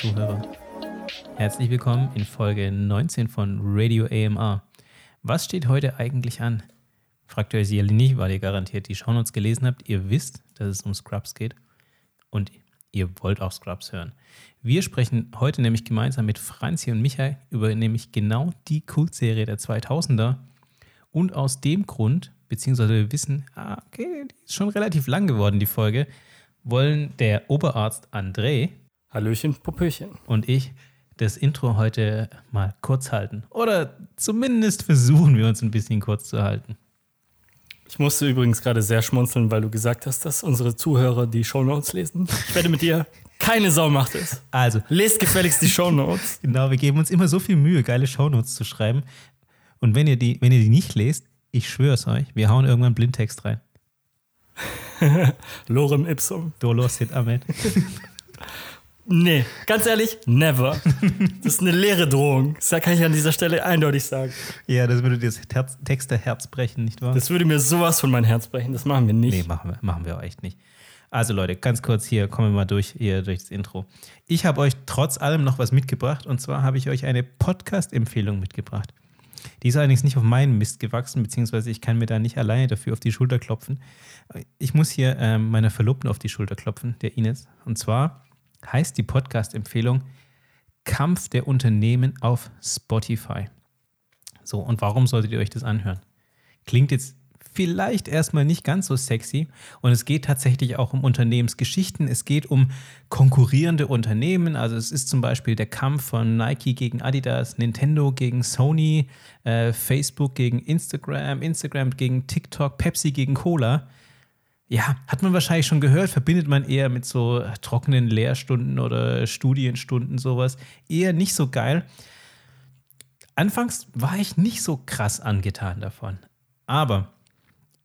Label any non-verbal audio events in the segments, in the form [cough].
Zuhörer. Herzlich willkommen in Folge 19 von Radio AMR. Was steht heute eigentlich an? Fragt ihr euch sicherlich nicht, weil ihr garantiert die Shownotes gelesen habt. Ihr wisst, dass es um Scrubs geht und ihr wollt auch Scrubs hören. Wir sprechen heute nämlich gemeinsam mit Franzi und Michael über nämlich genau die Kultserie der 2000er. Und aus dem Grund, beziehungsweise wir wissen, ah, okay, die ist schon relativ lang geworden, die Folge, wollen der Oberarzt André Hallöchen, Popöchen. und ich das Intro heute mal kurz halten. Oder zumindest versuchen wir uns ein bisschen kurz zu halten. Ich musste übrigens gerade sehr schmunzeln, weil du gesagt hast, dass unsere Zuhörer die Shownotes lesen. Ich werde mit dir, [laughs] keine Sau macht es. Also, Lest gefälligst die Shownotes. [laughs] genau, wir geben uns immer so viel Mühe, geile Shownotes zu schreiben. Und wenn ihr die, wenn ihr die nicht lest, ich schwöre es euch, wir hauen irgendwann Blindtext rein. [laughs] Lorem ipsum. Dolos sit amen. Nee, ganz ehrlich, never. [laughs] Das ist eine leere Drohung. Das kann ich an dieser Stelle eindeutig sagen. Ja, das würde das Herz, Texterherz brechen, nicht wahr? Das würde mir sowas von mein Herz brechen. Das machen wir nicht. Nee, machen wir, machen wir auch echt nicht. Also Leute, ganz kurz hier, kommen wir mal durch, hier durch das Intro. Ich habe euch trotz allem noch was mitgebracht und zwar habe ich euch eine Podcast-Empfehlung mitgebracht. Die ist allerdings nicht auf meinen Mist gewachsen, beziehungsweise ich kann mir da nicht alleine dafür auf die Schulter klopfen. Ich muss hier ähm, meiner Verlobten auf die Schulter klopfen, der Ines. Und zwar heißt die Podcast-Empfehlung Kampf der Unternehmen auf Spotify. So, und warum solltet ihr euch das anhören? Klingt jetzt vielleicht erstmal nicht ganz so sexy und es geht tatsächlich auch um Unternehmensgeschichten. Es geht um konkurrierende Unternehmen. Also es ist zum Beispiel der Kampf von Nike gegen Adidas, Nintendo gegen Sony, äh, Facebook gegen Instagram, Instagram gegen TikTok, Pepsi gegen Cola. Ja, hat man wahrscheinlich schon gehört, verbindet man eher mit so trockenen Lehrstunden oder Studienstunden sowas. Eher nicht so geil. Anfangs war ich nicht so krass angetan davon. Aber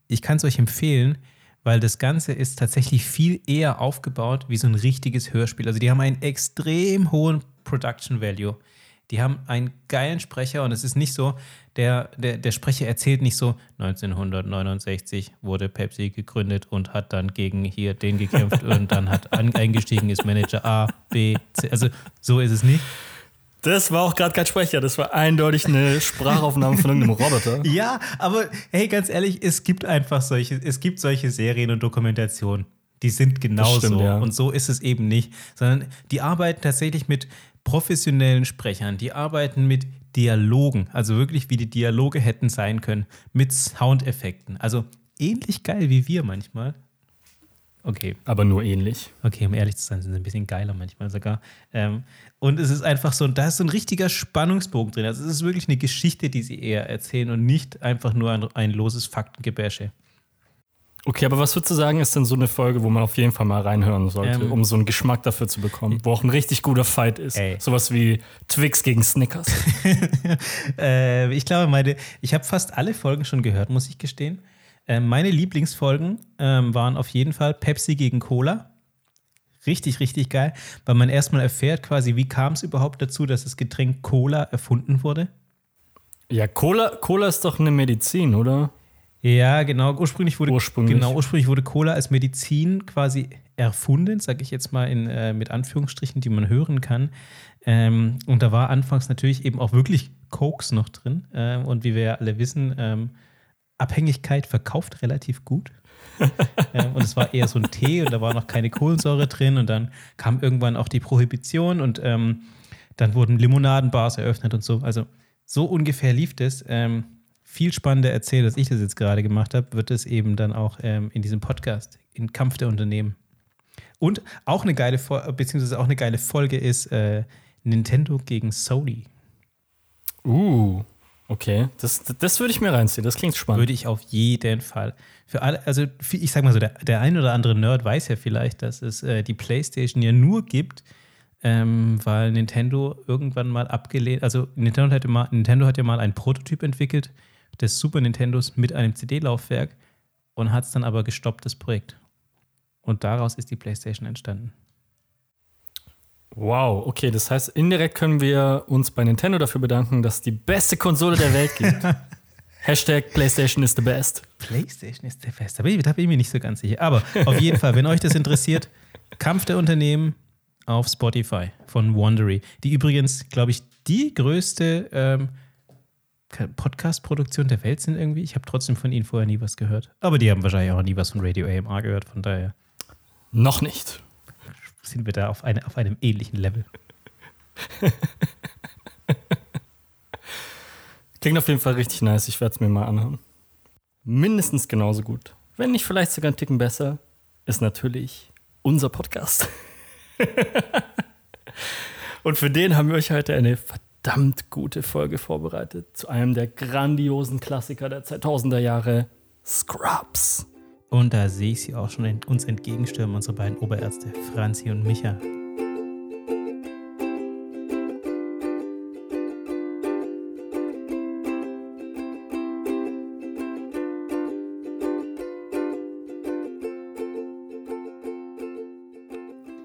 ich kann es euch empfehlen, weil das Ganze ist tatsächlich viel eher aufgebaut wie so ein richtiges Hörspiel. Also die haben einen extrem hohen Production Value. Die haben einen geilen Sprecher und es ist nicht so, der, der, der Sprecher erzählt nicht so, 1969 wurde Pepsi gegründet und hat dann gegen hier den gekämpft [laughs] und dann hat an, eingestiegen ist Manager A, B, C. Also so ist es nicht. Das war auch gerade kein Sprecher. Das war eindeutig eine Sprachaufnahme von irgendeinem Roboter. [laughs] Ja, aber hey, ganz ehrlich, es gibt einfach solche, es gibt solche Serien und Dokumentationen. Die sind genauso. ja. Und so ist es eben nicht. Sondern die arbeiten tatsächlich mit professionellen Sprechern. Die arbeiten mit Dialogen. Also wirklich, wie die Dialoge hätten sein können. Mit Soundeffekten. Also ähnlich geil wie wir manchmal. Okay. Aber nur ähnlich. Okay, um ehrlich zu sein, sind sie ein bisschen geiler manchmal sogar. Ähm, und es ist einfach so, da ist so ein richtiger Spannungsbogen drin. Also es ist wirklich eine Geschichte, die sie eher erzählen und nicht einfach nur ein, ein loses Faktengebäsche. Okay, aber was würdest du sagen, ist denn so eine Folge, wo man auf jeden Fall mal reinhören sollte, Ähm, um so einen Geschmack dafür zu bekommen, wo auch ein richtig guter Fight ist? Ey. Sowas wie Twix gegen Snickers. [laughs] äh, ich glaube, meine, ich habe fast alle Folgen schon gehört, muss ich gestehen. Äh, meine Lieblingsfolgen ähm, waren auf jeden Fall Pepsi gegen Cola. Richtig, richtig geil, weil man erstmal erfährt quasi, wie kam es überhaupt dazu, dass das Getränk Cola erfunden wurde. ja, Cola, Cola ist doch eine Medizin, oder? Ja, genau. Ursprünglich wurde, Ursprünglich. Genau, ursprünglich wurde Cola als Medizin quasi erfunden, sage ich jetzt mal in, äh, mit Anführungsstrichen, die man hören kann. Ähm, und da war anfangs natürlich eben auch wirklich Cokes noch drin. Ähm, und wie wir ja alle wissen, ähm, Abhängigkeit verkauft relativ gut. [laughs] ähm, und es war eher so ein Tee und da war noch keine Kohlensäure drin. Und dann kam irgendwann auch die Prohibition und ähm, dann wurden Limonadenbars eröffnet und so. Also so ungefähr lief das. Ähm, viel spannender erzählt, als ich das jetzt gerade gemacht habe, wird es eben dann auch ähm, in diesem Podcast, in Kampf der Unternehmen. Und auch eine geile, beziehungsweise auch eine geile Folge ist äh, Nintendo gegen Sony. Uh, okay. Das, das würde ich mir reinziehen. Das klingt spannend. Würde ich auf jeden Fall. Für alle, also ich sag mal so, der, der ein oder andere Nerd weiß ja vielleicht, dass es äh, die PlayStation ja nur gibt, ähm, weil Nintendo irgendwann mal abgelehnt, also Nintendo hat, ja mal, Nintendo hat ja mal einen Prototyp entwickelt des Super Nintendos mit einem CD-Laufwerk und hat es dann aber gestoppt, das Projekt. Und daraus ist die PlayStation entstanden. Wow, okay. Das heißt, indirekt können wir uns bei Nintendo dafür bedanken, dass es die beste Konsole der Welt gibt. [laughs] Hashtag PlayStation is the best. PlayStation ist der Fest. Da bin, ich, da bin ich mir nicht so ganz sicher. Aber auf jeden Fall, wenn euch das interessiert, Kampf der Unternehmen auf Spotify von Wandery. Die übrigens, glaube ich, die größte ähm, Podcast-Produktion der Welt sind irgendwie. Ich habe trotzdem von ihnen vorher nie was gehört. Aber die haben wahrscheinlich auch nie was von Radio AMR gehört, von daher. Noch nicht. Sind wir da auf, eine, auf einem ähnlichen Level. [laughs] Klingt auf jeden Fall richtig nice. Ich werde es mir mal anhören. Mindestens genauso gut. Wenn nicht vielleicht sogar einen Ticken besser, ist natürlich unser Podcast. [laughs] Und für den haben wir euch heute eine verdammt gute Folge vorbereitet zu einem der grandiosen Klassiker der 2000er Jahre, Scrubs. Und da sehe ich sie auch schon uns entgegenstürmen, unsere beiden Oberärzte, Franzi und Micha.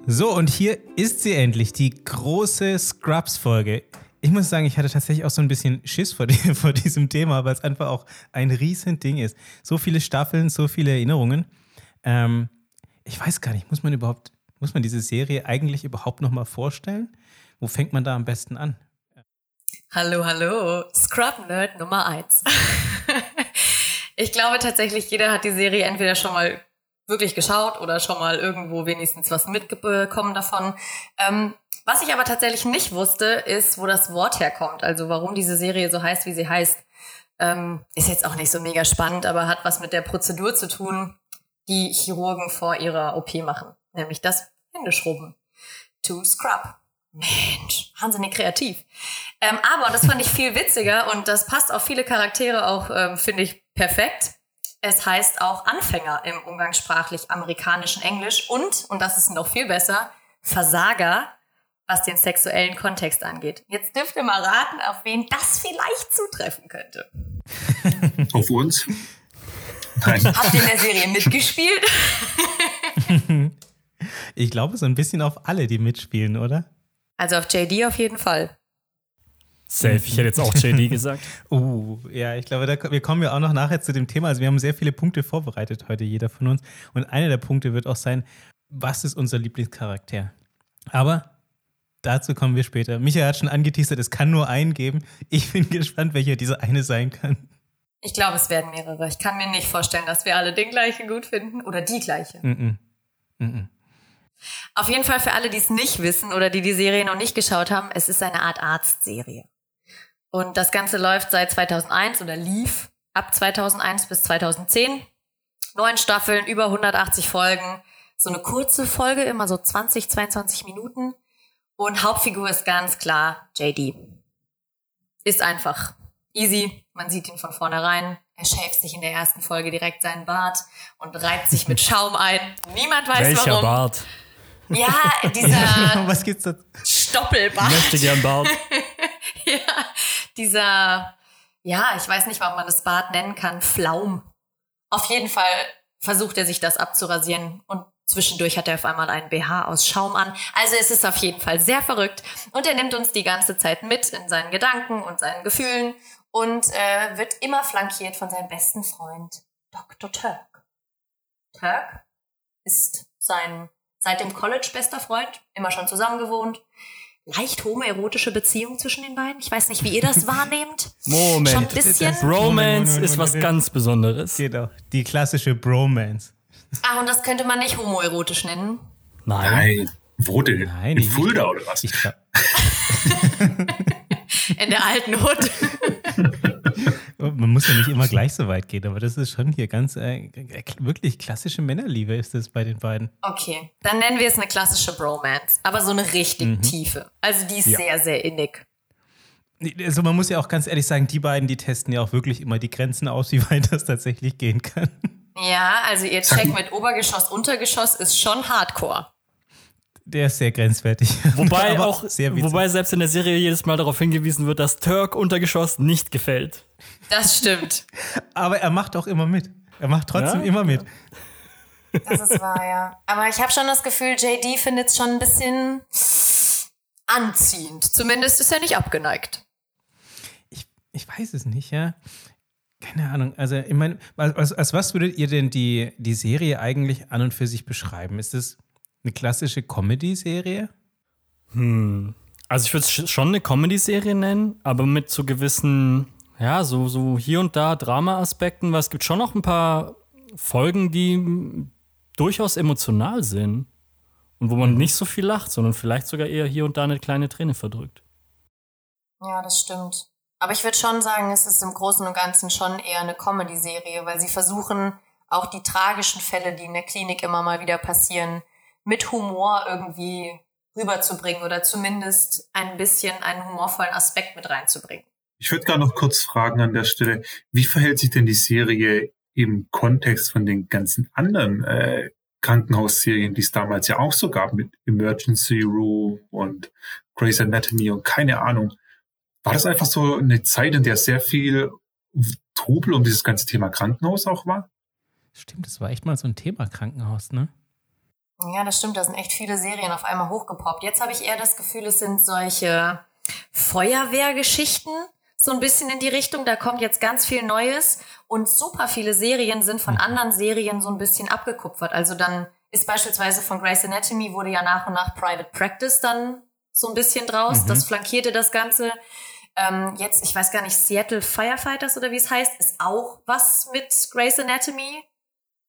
So, und hier ist sie endlich, die große Scrubs-Folge. Ich muss sagen, ich hatte tatsächlich auch so ein bisschen Schiss vor, [laughs] die, vor diesem Thema, weil es einfach auch ein riesen Ding ist. So viele Staffeln, so viele Erinnerungen. Ähm, ich weiß gar nicht, muss man überhaupt, muss man diese Serie eigentlich überhaupt nochmal vorstellen? Wo fängt man da am besten an? Hallo, hallo, Scrub Nerd Nummer 1. [laughs] ich glaube tatsächlich, jeder hat die Serie entweder schon mal wirklich geschaut oder schon mal irgendwo wenigstens was mitbekommen davon. Ähm, was ich aber tatsächlich nicht wusste, ist, wo das Wort herkommt. Also warum diese Serie so heißt, wie sie heißt. Ähm, ist jetzt auch nicht so mega spannend, aber hat was mit der Prozedur zu tun, die Chirurgen vor ihrer OP machen. Nämlich das Händeschrubben. To scrub. Mensch, wahnsinnig kreativ. Ähm, aber das fand ich viel witziger und das passt auf viele Charaktere auch, ähm, finde ich, perfekt. Es heißt auch Anfänger im umgangssprachlich amerikanischen Englisch und, und das ist noch viel besser, Versager, was den sexuellen Kontext angeht. Jetzt dürft ihr mal raten, auf wen das vielleicht zutreffen könnte. [laughs] Auf uns? Nein. Habt ihr in der Serie mitgespielt? [laughs] ich glaube, so ein bisschen auf alle, die mitspielen, oder? Also auf JD auf jeden Fall. Safe, ich hätte jetzt auch JD gesagt. [laughs] uh, ja, ich glaube, da, wir kommen ja auch noch nachher zu dem Thema. Also wir haben sehr viele Punkte vorbereitet heute, jeder von uns. Und einer der Punkte wird auch sein, was ist unser Lieblingscharakter? Aber dazu kommen wir später. Michael hat schon angeteasert, es kann nur einen geben. Ich bin [laughs] gespannt, welcher dieser eine sein kann. Ich glaube, es werden mehrere. Ich kann mir nicht vorstellen, dass wir alle den gleichen gut finden oder die gleiche. Mm -mm. Mm Auf jeden Fall für alle, die es nicht wissen oder die die Serie noch nicht geschaut haben, es ist eine Art Arztserie. Und das Ganze läuft seit 2001 oder lief ab 2001 bis 2010. Neun Staffeln, über 180 Folgen. So eine kurze Folge, immer so 20, 22 Minuten. Und Hauptfigur ist ganz klar JD. Ist einfach easy. Man sieht ihn von vornherein. Er schäft sich in der ersten Folge direkt seinen Bart und reibt sich mit Schaum ein. Niemand weiß Welcher warum. Bart? Ja, dieser [laughs] Was gibt's da? Stoppelbart. Möchte gern Bart. [laughs] ja, dieser, ja, ich weiß nicht, ob man das Bart nennen kann, Flaum. Auf jeden Fall versucht er sich das abzurasieren und zwischendurch hat er auf einmal einen BH aus Schaum an. Also es ist auf jeden Fall sehr verrückt und er nimmt uns die ganze Zeit mit in seinen Gedanken und seinen Gefühlen und äh, wird immer flankiert von seinem besten Freund Dr. Turk. Turk ist sein seit dem College bester Freund, immer schon zusammen gewohnt leicht homoerotische Beziehung zwischen den beiden. Ich weiß nicht, wie ihr das [laughs] wahrnehmt. Moment. Schon ein bisschen. Bromance ist was ganz Besonderes. Genau, die klassische Bromance. Ah, und das könnte man nicht homoerotisch nennen? Nein. Nein. Wo denn? Nein, In ich- Fulda oder was? Ich glaub, [laughs] In der alten Hut. [laughs] man muss ja nicht immer gleich so weit gehen, aber das ist schon hier ganz äh, wirklich klassische Männerliebe ist das bei den beiden. Okay, dann nennen wir es eine klassische Bromance, aber so eine richtig tiefe. Also die ist Ja. sehr, sehr innig. Also man muss ja auch ganz ehrlich sagen, die beiden, die testen ja auch wirklich immer die Grenzen aus, [laughs] wie weit das tatsächlich gehen kann. Ja, also ihr Check [laughs] mit Obergeschoss, Untergeschoss ist schon Hardcore. Der ist sehr grenzwertig. [laughs] Wobei Aber auch, wobei selbst in der Serie jedes Mal darauf hingewiesen wird, dass Turk Untergeschoss nicht gefällt. Das stimmt. [laughs] Aber er macht auch immer mit. Er macht trotzdem Ja? immer mit. Das ist wahr, ja. Aber ich habe schon das Gefühl, JD findet es schon ein bisschen anziehend. Zumindest ist er nicht abgeneigt. Ich, ich weiß es nicht, ja. Keine Ahnung. Also, ich meine, als, als was würdet ihr denn die, die Serie eigentlich an und für sich beschreiben? Ist es Eine klassische Comedy-Serie? Hm. Also ich würde es schon eine Comedy-Serie nennen, aber mit so gewissen, ja, so, so hier und da Drama-Aspekten, weil es gibt schon noch ein paar Folgen, die durchaus emotional sind. Und wo man nicht so viel lacht, sondern vielleicht sogar eher hier und da eine kleine Träne verdrückt. Ja, das stimmt. Aber ich würde schon sagen, es ist im Großen und Ganzen schon eher eine Comedy-Serie, weil sie versuchen, auch die tragischen Fälle, die in der Klinik immer mal wieder passieren, mit Humor irgendwie rüberzubringen oder zumindest ein bisschen einen humorvollen Aspekt mit reinzubringen. Ich würde gerne noch kurz fragen an der Stelle, wie verhält sich denn die Serie im Kontext von den ganzen anderen äh, Krankenhausserien, die es damals ja auch so gab mit Emergency Room und Grey's Anatomy und keine Ahnung. War das einfach so eine Zeit, in der sehr viel Trubel um dieses ganze Thema Krankenhaus auch war? Stimmt, das war echt mal so ein Thema Krankenhaus, ne? Ja, das stimmt. Da sind echt viele Serien auf einmal hochgepoppt. Jetzt habe ich eher das Gefühl, es sind solche Feuerwehrgeschichten, so ein bisschen in die Richtung. Da kommt jetzt ganz viel Neues und super viele Serien sind von mhm. anderen Serien so ein bisschen abgekupfert. Also dann ist beispielsweise von Grey's Anatomy wurde ja nach und nach Private Practice dann so ein bisschen draus. Mhm. Das flankierte das Ganze. Ähm, jetzt, ich weiß gar nicht, Seattle Firefighters oder wie es heißt, ist auch was mit Grey's Anatomy.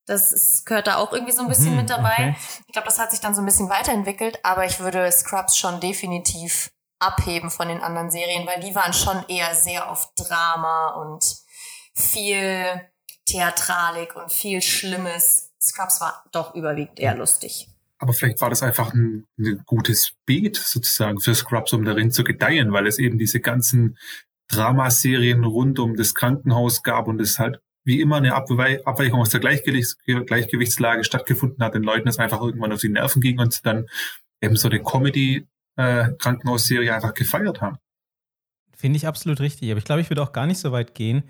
Das ist, gehört da auch irgendwie so ein bisschen mhm, mit dabei. Okay. Ich glaube, das hat sich dann so ein bisschen weiterentwickelt, aber ich würde Scrubs schon definitiv abheben von den anderen Serien, weil die waren schon eher sehr auf Drama und viel Theatralik und viel Schlimmes. Scrubs war doch überwiegend eher lustig. Aber vielleicht war das einfach ein, ein gutes Beat sozusagen für Scrubs, um darin zu gedeihen, weil es eben diese ganzen Dramaserien rund um das Krankenhaus gab und es halt wie immer eine Abweichung aus der Gleichgewichts Gleichgewichtslage stattgefunden hat, den Leuten es einfach irgendwann auf die Nerven ging und dann eben so eine Comedy-Krankenhausserie äh, einfach gefeiert haben. Finde ich absolut richtig. Aber ich glaube, ich würde auch gar nicht so weit gehen,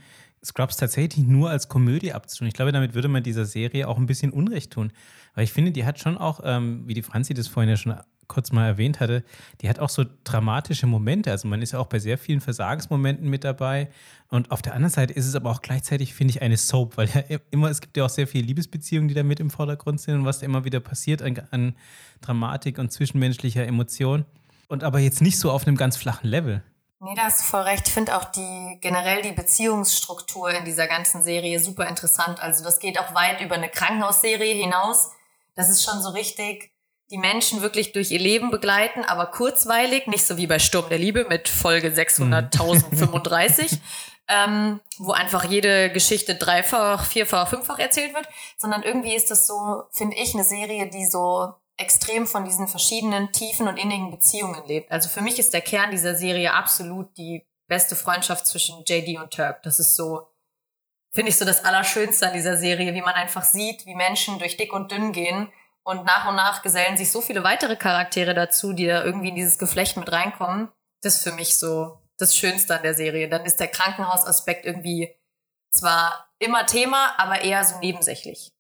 Scrubs tatsächlich nur als Komödie abzutun. Ich glaube, damit würde man dieser Serie auch ein bisschen Unrecht tun. Weil ich finde, die hat schon auch, ähm, wie die Franzi das vorhin ja schon kurz mal erwähnt hatte, die hat auch so dramatische Momente. Also man ist ja auch bei sehr vielen Versagensmomenten mit dabei. Und auf der anderen Seite ist es aber auch gleichzeitig, finde ich, eine Soap, weil ja immer, es gibt ja auch sehr viele Liebesbeziehungen, die da mit im Vordergrund sind und was da immer wieder passiert an, an Dramatik und zwischenmenschlicher Emotion. Und aber jetzt nicht so auf einem ganz flachen Level. Nee, da hast du voll recht. Ich finde auch die generell die Beziehungsstruktur in dieser ganzen Serie super interessant. Also das geht auch weit über eine Krankenhausserie hinaus. Das ist schon so richtig die Menschen wirklich durch ihr Leben begleiten, aber kurzweilig, nicht so wie bei Sturm der Liebe mit Folge 600.035, [laughs] ähm, wo einfach jede Geschichte dreifach, vierfach, fünffach erzählt wird, sondern irgendwie ist das so, finde ich, eine Serie, die so extrem von diesen verschiedenen tiefen und innigen Beziehungen lebt. Also für mich ist der Kern dieser Serie absolut die beste Freundschaft zwischen JD und Turk. Das ist so, finde ich so das Allerschönste an dieser Serie, wie man einfach sieht, wie Menschen durch dick und dünn gehen und nach und nach gesellen sich so viele weitere Charaktere dazu, die da irgendwie in dieses Geflecht mit reinkommen. Das ist für mich so das Schönste an der Serie. Dann ist der Krankenhausaspekt irgendwie zwar immer Thema, aber eher so nebensächlich.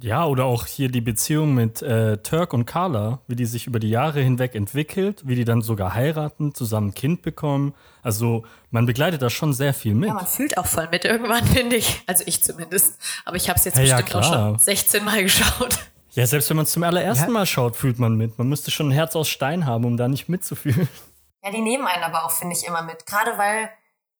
Ja, oder auch hier die Beziehung mit äh, Turk und Carla, wie die sich über die Jahre hinweg entwickelt, wie die dann sogar heiraten, zusammen ein Kind bekommen. Also man begleitet da schon sehr viel mit. Ja, man fühlt auch voll mit irgendwann, [laughs] finde ich. Also ich zumindest. Aber ich habe es jetzt hey, bestimmt ja, auch schon 16 Mal geschaut. Ja, selbst wenn man es zum allerersten ja. Mal schaut, fühlt man mit. Man müsste schon ein Herz aus Stein haben, um da nicht mitzufühlen. Ja, die nehmen einen aber auch, finde ich, immer mit. Gerade weil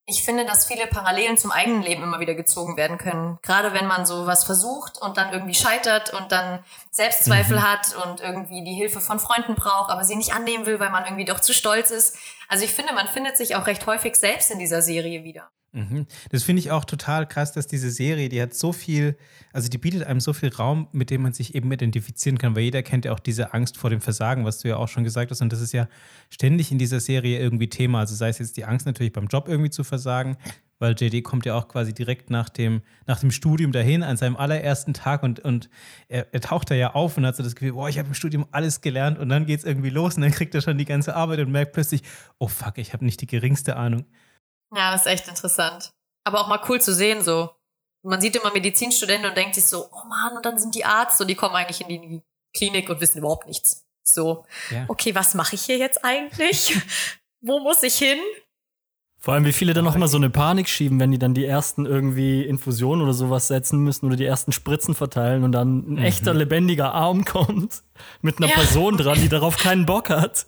ich finde, dass viele Parallelen zum eigenen Leben immer wieder gezogen werden können. Gerade wenn man so was versucht und dann irgendwie scheitert und dann Selbstzweifel mhm. hat und irgendwie die Hilfe von Freunden braucht, aber sie nicht annehmen will, weil man irgendwie doch zu stolz ist. Also ich finde, man findet sich auch recht häufig selbst in dieser Serie wieder. Mhm. Das finde ich auch total krass, dass diese Serie, die hat so viel, also die bietet einem so viel Raum, mit dem man sich eben identifizieren kann, weil jeder kennt ja auch diese Angst vor dem Versagen, was du ja auch schon gesagt hast. Und das ist ja ständig in dieser Serie irgendwie Thema. Also sei es jetzt die Angst natürlich beim Job irgendwie zu versagen, weil JD kommt ja auch quasi direkt nach dem, nach dem Studium dahin, an seinem allerersten Tag und, und er, er taucht da ja auf und hat so das Gefühl, boah, ich habe im Studium alles gelernt und dann geht es irgendwie los und dann kriegt er schon die ganze Arbeit und merkt plötzlich, oh fuck, ich habe nicht die geringste Ahnung. Ja, das ist echt interessant. Aber auch mal cool zu sehen, so. Man sieht immer Medizinstudenten und denkt sich so, oh Mann, und dann sind die Arzt und die kommen eigentlich in die Klinik und wissen überhaupt nichts. So, ja. okay, was mache ich hier jetzt eigentlich? [laughs] Wo muss ich hin? Vor allem, wie viele dann noch immer so eine Panik schieben, wenn die dann die ersten irgendwie Infusionen oder sowas setzen müssen oder die ersten Spritzen verteilen und dann ein Mhm. echter lebendiger Arm kommt mit einer Ja. Person dran, die darauf keinen Bock hat.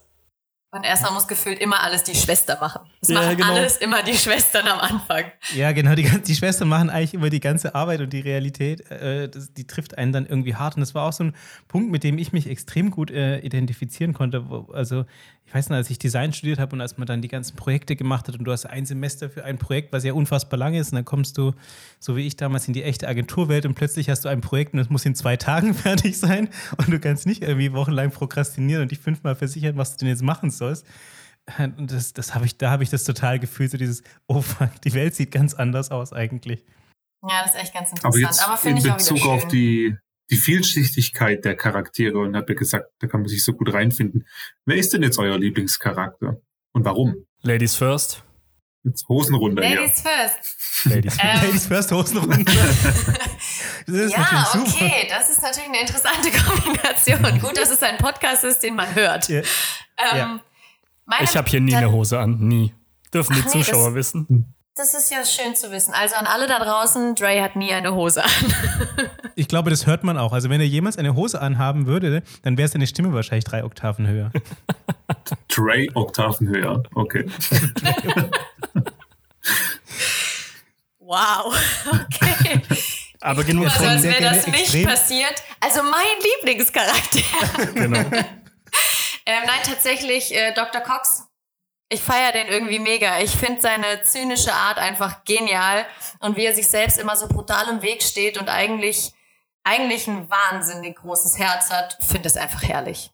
Und erstmal muss gefühlt immer alles die Schwester machen. Es Ja, machen genau. alles immer die Schwestern am Anfang. Ja, genau. Die, die Schwestern machen eigentlich immer die ganze Arbeit und die Realität, äh, das, die trifft einen dann irgendwie hart. Und das war auch so ein Punkt, mit dem ich mich extrem gut äh, identifizieren konnte. Wo, also, ich weiß noch, als ich Design studiert habe und als man dann die ganzen Projekte gemacht hat und du hast ein Semester für ein Projekt, was ja unfassbar lang ist, und dann kommst du, so wie ich damals, in die echte Agenturwelt und plötzlich hast du ein Projekt und es muss in zwei Tagen [laughs] fertig sein und du kannst nicht irgendwie wochenlang prokrastinieren und dich fünfmal versichern, was du denn jetzt machen sollst. [laughs] Und das, das habe ich, da habe ich das total gefühlt, so dieses, oh fuck, die Welt sieht ganz anders aus eigentlich. Ja, das ist echt ganz Aber interessant. jetzt Aber in Bezug auf die, die Vielschichtigkeit der Charaktere und habe ja gesagt, da kann man sich so gut reinfinden. Wer ist denn jetzt euer Lieblingscharakter? Und warum? Ladies first. Jetzt Hosen runter hier. Ladies first. Ladies Ähm, Ladies First Hosen runter. [laughs] Das ist ja, okay, das ist natürlich eine interessante [laughs] Kombination. Gut, dass es ein Podcast ist, den man hört. Ja. Ähm, Ja. meine- Ich habe hier nie eine Hose an. Nie. Dürfen die nee, Zuschauer das- wissen. Das ist ja schön zu wissen. Also an alle da draußen, Dre hat nie eine Hose an. [laughs] Ich glaube, das hört man auch. Also wenn er jemals eine Hose anhaben würde, dann wäre seine Stimme wahrscheinlich drei Oktaven höher. Trey Oktaven höher. Okay. Wow, [laughs] okay. [laughs] Aber genug Also von. als wäre das nicht extrem- passiert. Also mein Lieblingscharakter. [laughs] Genau. Ähm, nein, tatsächlich äh, Dr. Cox. Ich feiere den irgendwie mega. Ich finde seine zynische Art einfach genial und wie er sich selbst immer so brutal im Weg steht und eigentlich, eigentlich ein wahnsinnig großes Herz hat, finde es einfach herrlich.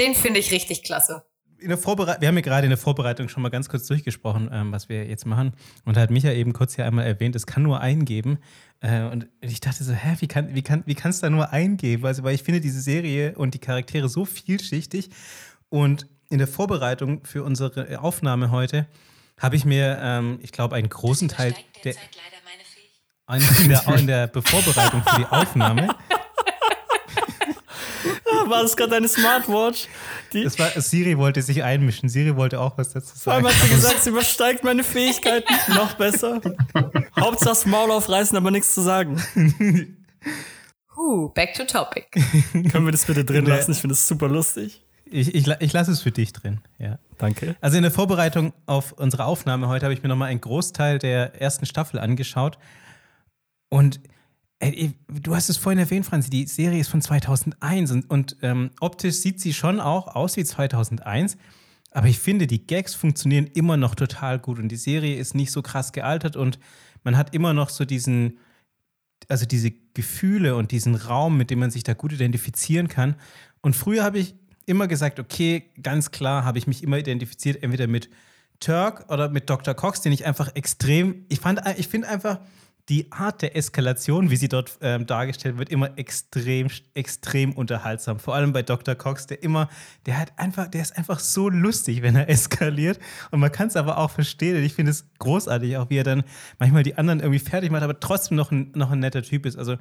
Den finde ich richtig klasse. In der Vorbereitung, wir haben ja gerade in der Vorbereitung schon mal ganz kurz durchgesprochen, ähm, was wir jetzt machen. Und da hat Micha eben kurz hier einmal erwähnt, es kann nur eingeben. Äh, und ich dachte so, hä, wie kann wie kann, wie kann's da nur eingeben? Also, weil ich finde diese Serie und die Charaktere so vielschichtig. Und in der Vorbereitung für unsere Aufnahme heute habe ich mir, ähm, ich glaube, einen großen Teil der, in, der, in der Vorbereitung für die Aufnahme [laughs] [laughs] War das gerade deine Smartwatch? Die, Das war, Siri wollte sich einmischen. Siri wollte auch was dazu vor allem sagen. hat sie gesagt, [laughs] sie übersteigt meine Fähigkeiten. Noch besser. Hauptsache das Maul aufreißen, aber nichts zu sagen. Huh, back to topic. [laughs] Können wir das bitte drin lassen? Ich finde das super lustig. Ich, ich, ich lasse es für dich drin. Ja. Danke. Also in der Vorbereitung auf unsere Aufnahme heute habe ich mir nochmal einen Großteil der ersten Staffel angeschaut. Und du hast es vorhin erwähnt, Franzi, die Serie ist von 2001 und, und ähm, optisch sieht sie schon auch aus wie 2001. Aber ich finde, die Gags funktionieren immer noch total gut und die Serie ist nicht so krass gealtert und man hat immer noch so diesen, also diese Gefühle und diesen Raum, mit dem man sich da gut identifizieren kann. Und früher habe ich immer gesagt, okay, ganz klar habe ich mich immer identifiziert, entweder mit Turk oder mit Dr. Cox, den ich einfach extrem, ich fand, ich finde einfach die Art der Eskalation, wie sie dort ähm, dargestellt wird, immer extrem, extrem unterhaltsam. Vor allem bei Dr. Cox, der immer, der hat einfach, der ist einfach so lustig, wenn er [laughs] eskaliert. Und man kann es aber auch verstehen. Und ich finde es großartig, auch wie er dann manchmal die anderen irgendwie fertig macht, aber trotzdem noch ein, noch ein netter Typ ist. Also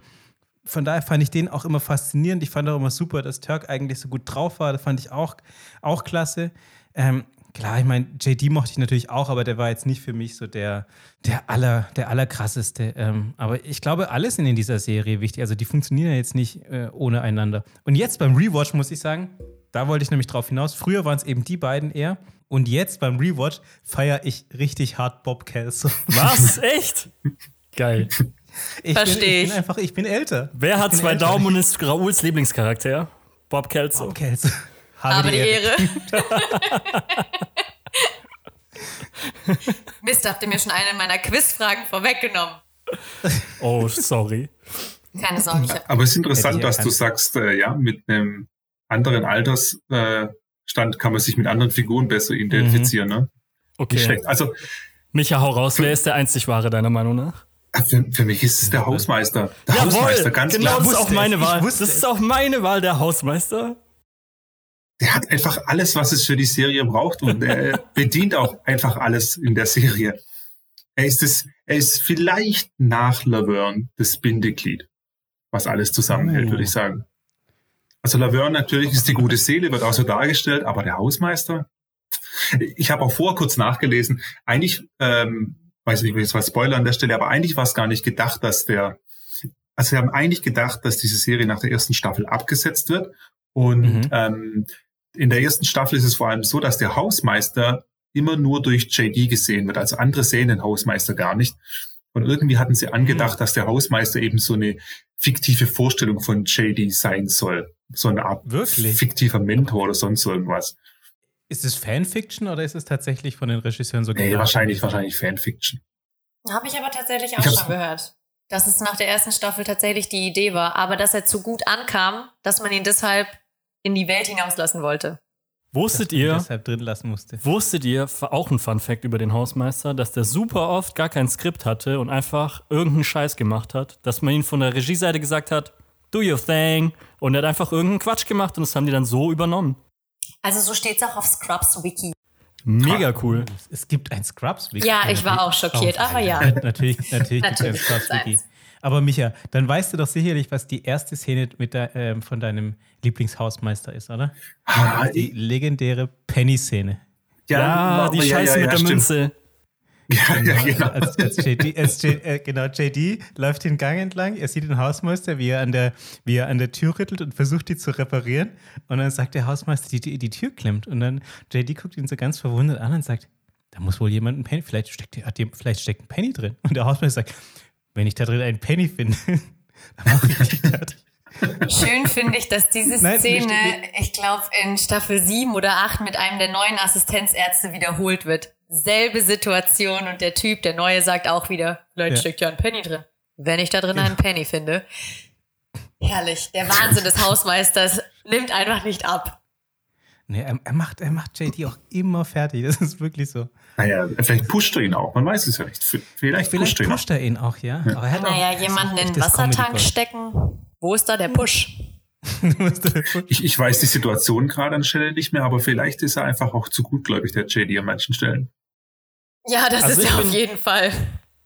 von daher fand ich den auch immer faszinierend. Ich fand auch immer super, dass Turk eigentlich so gut drauf war. Das fand ich auch, auch klasse. Ähm, klar, ich meine, JD mochte ich natürlich auch, aber der war jetzt nicht für mich so der, der, aller, der allerkrasseste. Ähm, aber ich glaube, alles sind in dieser Serie wichtig. Also die funktionieren ja jetzt nicht äh, ohne einander. Und jetzt beim Rewatch muss ich sagen, da wollte ich nämlich drauf hinaus. Früher waren es eben die beiden eher. Und jetzt beim Rewatch feiere ich richtig hart Bob Kelso. Was? [laughs] Echt? Geil. Ich Versteh bin, ich. ich. bin einfach, ich bin älter. Wer hat bin zwei älter. Daumen und ist Rauls Lieblingscharakter? Bob Kelso. Bob Kelso. Habe die Ehre. [laughs] Mist, habt ihr mir schon eine meiner Quizfragen vorweggenommen. Oh, sorry. Keine Sorge, Aber es ist interessant, dass du sagst, äh, ja, mit einem anderen Altersstand äh, kann man sich mit anderen Figuren besser identifizieren. Ne? Nicht Okay. Also Micha, hau raus. Wer ist der einzig wahre, deiner Meinung nach? äh, für, für mich ist es der Hausmeister. Der Hausmeister, ganz genau, klar. das ist auch meine Wahl. Das ist es. auch meine Wahl, der Hausmeister. Der hat einfach alles, was es für die Serie braucht und er [laughs] bedient auch einfach alles in der Serie. Er ist es, er ist vielleicht nach Laverne das Bindeglied, was alles zusammenhält, Oh. würde ich sagen. Also Laverne natürlich ist die gute Seele, wird auch so dargestellt, aber der Hausmeister, Ich habe auch vorher kurz nachgelesen. Eigentlich, ähm, weiß nicht, ob ich jetzt was Spoiler an der Stelle, aber eigentlich war es gar nicht gedacht, dass der, also wir haben eigentlich gedacht, dass diese Serie nach der ersten Staffel abgesetzt wird. Und Mhm. ähm, in der ersten Staffel ist es vor allem so, dass der Hausmeister immer nur durch JD gesehen wird. Also andere sehen den Hausmeister gar nicht. Und irgendwie hatten sie angedacht, dass der Hausmeister eben so eine fiktive Vorstellung von JD sein soll. So eine Art Wirklich? fiktiver Mentor oder sonst irgendwas. Ist es Fanfiction oder ist es tatsächlich von den Regisseuren so Nee, wahrscheinlich, wahrscheinlich Fanfiction. Habe ich aber tatsächlich auch schon gehört. Dass es nach der ersten Staffel tatsächlich die Idee war, aber dass er zu gut ankam, dass man ihn deshalb in die Welt hinauslassen wollte. Wusstet ihr, deshalb drin lassen musste. wusstet ihr, auch ein Fun Fact über den Hausmeister, dass der super oft gar kein Skript hatte und einfach irgendeinen Scheiß gemacht hat? Dass man ihn von der Regieseite gesagt hat, do your thing. Und er hat einfach irgendeinen Quatsch gemacht und das haben die dann so übernommen. Also so steht's auch auf Scrubs Wiki. Mega cool. Es gibt ein scrubs wiki Ja, ich war auch schockiert, aber ja. [laughs] Natürlich, natürlich, gibt es ein Natürlich scrubs wiki eins. Aber Micha, dann weißt du doch sicherlich, was die erste Szene mit der, ähm, von deinem Lieblingshausmeister ist, oder? Ah, Die legendäre Penny-Szene. Ja, die Scheiße mit der stimmt. Münze. Ja, ja, genau. Als, als JD, als J, äh, genau, JD läuft den Gang entlang, er sieht den Hausmeister, wie er an der, wie er an der Tür rüttelt und versucht, die zu reparieren. Und dann sagt der Hausmeister, die, die, die Tür klemmt. Und dann JD guckt ihn so ganz verwundert an und sagt, da muss wohl jemand ein Penny, vielleicht steckt, hat die, vielleicht steckt ein Penny drin. Und der Hausmeister sagt, wenn ich da drin einen Penny finde, [laughs] dann mache ich dich fertig. Schön finde ich, dass diese Szene, ich glaube, in Staffel 7 oder 8 mit einem der neuen Assistenzärzte wiederholt wird. Selbe Situation und der Typ, der Neue, sagt auch wieder, vielleicht Ja. steckt ja ein Penny drin. Wenn ich da drin einen Penny finde. Herrlich. Der Wahnsinn des Hausmeisters nimmt einfach nicht ab. Nee, er, er, macht, er macht JD auch immer fertig. Das ist wirklich so. Naja, vielleicht pusht er ihn auch. Man weiß es ja nicht. Vielleicht, Vielleicht pusht er ihn auch. pusht er ihn auch, ja. Aber er hat auch- Naja, ist jemanden auch in den Wassertank Comedy stecken. Wo ist da der Push? Ich, ich weiß die Situation gerade an Stelle nicht mehr, aber vielleicht ist er einfach auch zu gutgläubig, der JD an manchen Stellen. Ja, das Also ist ich er auf jeden Fall.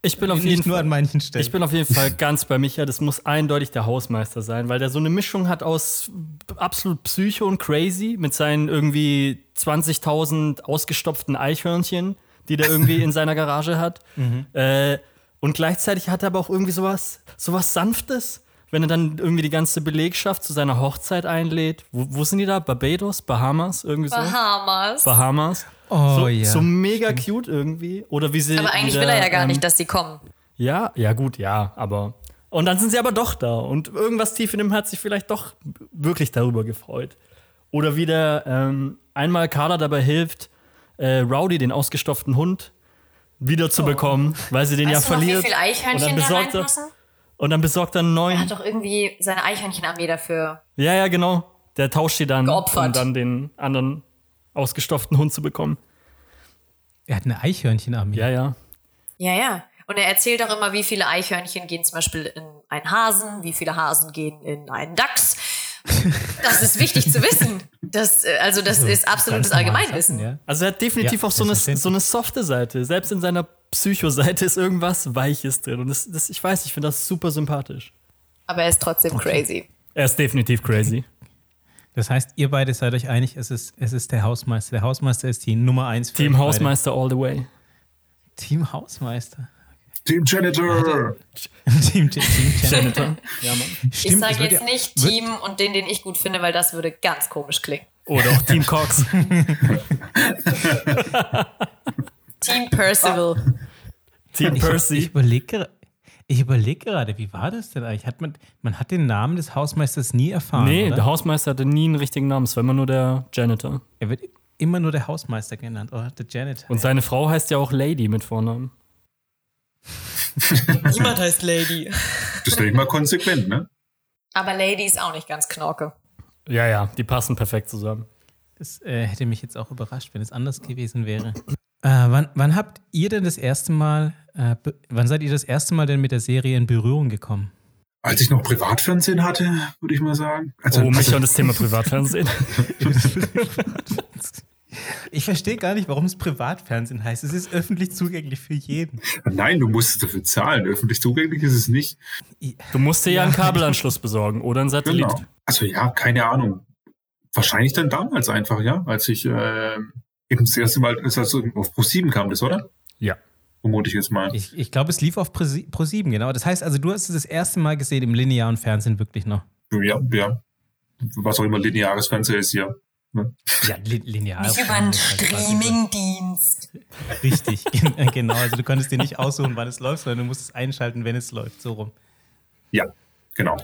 Ich bin auf Nicht jeden nur Fall. an manchen Stellen. Ich bin auf jeden Fall ganz bei Micha. Das muss eindeutig der Hausmeister sein, weil der so eine Mischung hat aus absolut Psycho und crazy mit seinen irgendwie 20.000 ausgestopften Eichhörnchen, die der irgendwie in seiner Garage hat. [laughs] Äh, und gleichzeitig hat er aber auch irgendwie sowas, sowas Sanftes, wenn er dann irgendwie die ganze Belegschaft zu seiner Hochzeit einlädt. Wo, wo sind die da? Barbados? Bahamas? Irgendwie so? Bahamas. Bahamas. Oh so, ja. so mega cute irgendwie. Oder wie sie. Aber eigentlich wie will er ja gar ähm, nicht, dass sie kommen. ja, ja, gut, ja, aber. Und dann sind sie aber doch da. Und irgendwas tief in dem hat sich vielleicht doch wirklich darüber gefreut. Oder wie der ähm, einmal Carla dabei hilft, äh, Rowdy, den ausgestopften Hund, wiederzubekommen, weil sie den Oh. Weißt ja du noch, wie verliert. viele Eichhörnchen und dann da besorgt er, reinpassen? und dann besorgt er einen Er neuen. hat doch irgendwie seine Eichhörnchenarmee dafür. Ja, ja, genau. Der tauscht die dann, Geopfert. um dann den anderen ausgestopften Hund zu bekommen. er hat eine Eichhörnchenarmee. Ja, ja. Ja, ja. Und er erzählt auch immer, wie viele Eichhörnchen gehen zum Beispiel in einen Hasen, wie viele Hasen gehen in einen Dachs. Das ist wichtig zu wissen. Das, äh, also das ist absolutes Allgemeinwissen. Ja. Also er hat definitiv Ja, auch so eine, so eine softe Seite. Selbst in seiner Psycho-Seite ist irgendwas Weiches drin. Und das, das, ich weiß, ich finde das super sympathisch. Aber er ist trotzdem crazy. Er ist definitiv crazy. Das heißt, ihr beide seid euch einig, es ist, es ist der Hausmeister. Der Hausmeister ist die Nummer eins. für Team. Hausmeister all the way. Team Hausmeister. Team Janitor! [laughs] Team, Team Janitor. Janitor. ja, Mann. Ich Stimmt, sage es wird jetzt ja- nicht wird- Team und den, den ich gut finde, weil das würde ganz komisch klingen. Oder auch Team Cox. [laughs] Team Percival. Team Ich, Percy. ich überlege ich überleg gerade, wie war das denn eigentlich? Hat man, man hat den Namen des Hausmeisters nie erfahren. nee, oder? der Hausmeister hatte nie einen richtigen Namen. Es war immer nur der Janitor. er wird immer nur der Hausmeister genannt, oder? Der Janitor. Und seine Frau heißt ja auch Lady mit Vornamen. [laughs] Niemand heißt Lady. Das ist nicht mal konsequent, ne? Aber Lady ist auch nicht ganz knorke. Ja, ja, die passen perfekt zusammen. Das äh, hätte mich jetzt auch überrascht, wenn es anders gewesen wäre. Äh, wann, wann habt ihr denn das erste Mal, äh, wann seid ihr das erste Mal denn mit der Serie in Berührung gekommen? Als ich noch Privatfernsehen hatte, würde ich mal sagen. Also, Oh, mich also, und das Thema Privatfernsehen. [laughs] Ich verstehe gar nicht, warum es Privatfernsehen heißt. Es ist öffentlich zugänglich für jeden. nein, du musst dafür zahlen. Öffentlich zugänglich ist es nicht. Du musst dir ja einen Kabelanschluss besorgen oder einen Satellit. Genau. Also ja, keine Ahnung. Wahrscheinlich dann damals einfach, ja, als ich äh, eben das erste Mal, ist also auf Pro 7 kam das, oder? Ja. Vermute ich jetzt mal. Ich, ich glaube, es lief auf Pro 7, genau. Das heißt also, du hast es das erste Mal gesehen im linearen Fernsehen wirklich noch. Ja, ja. Was auch immer lineares Fernsehen ist hier. Ne? Ja, li linear. Nicht über einen Streamingdienst. Richtig, [laughs] genau. Also du konntest dir nicht aussuchen, wann es läuft, sondern du musst es einschalten, wenn es läuft. So rum. Ja, genau.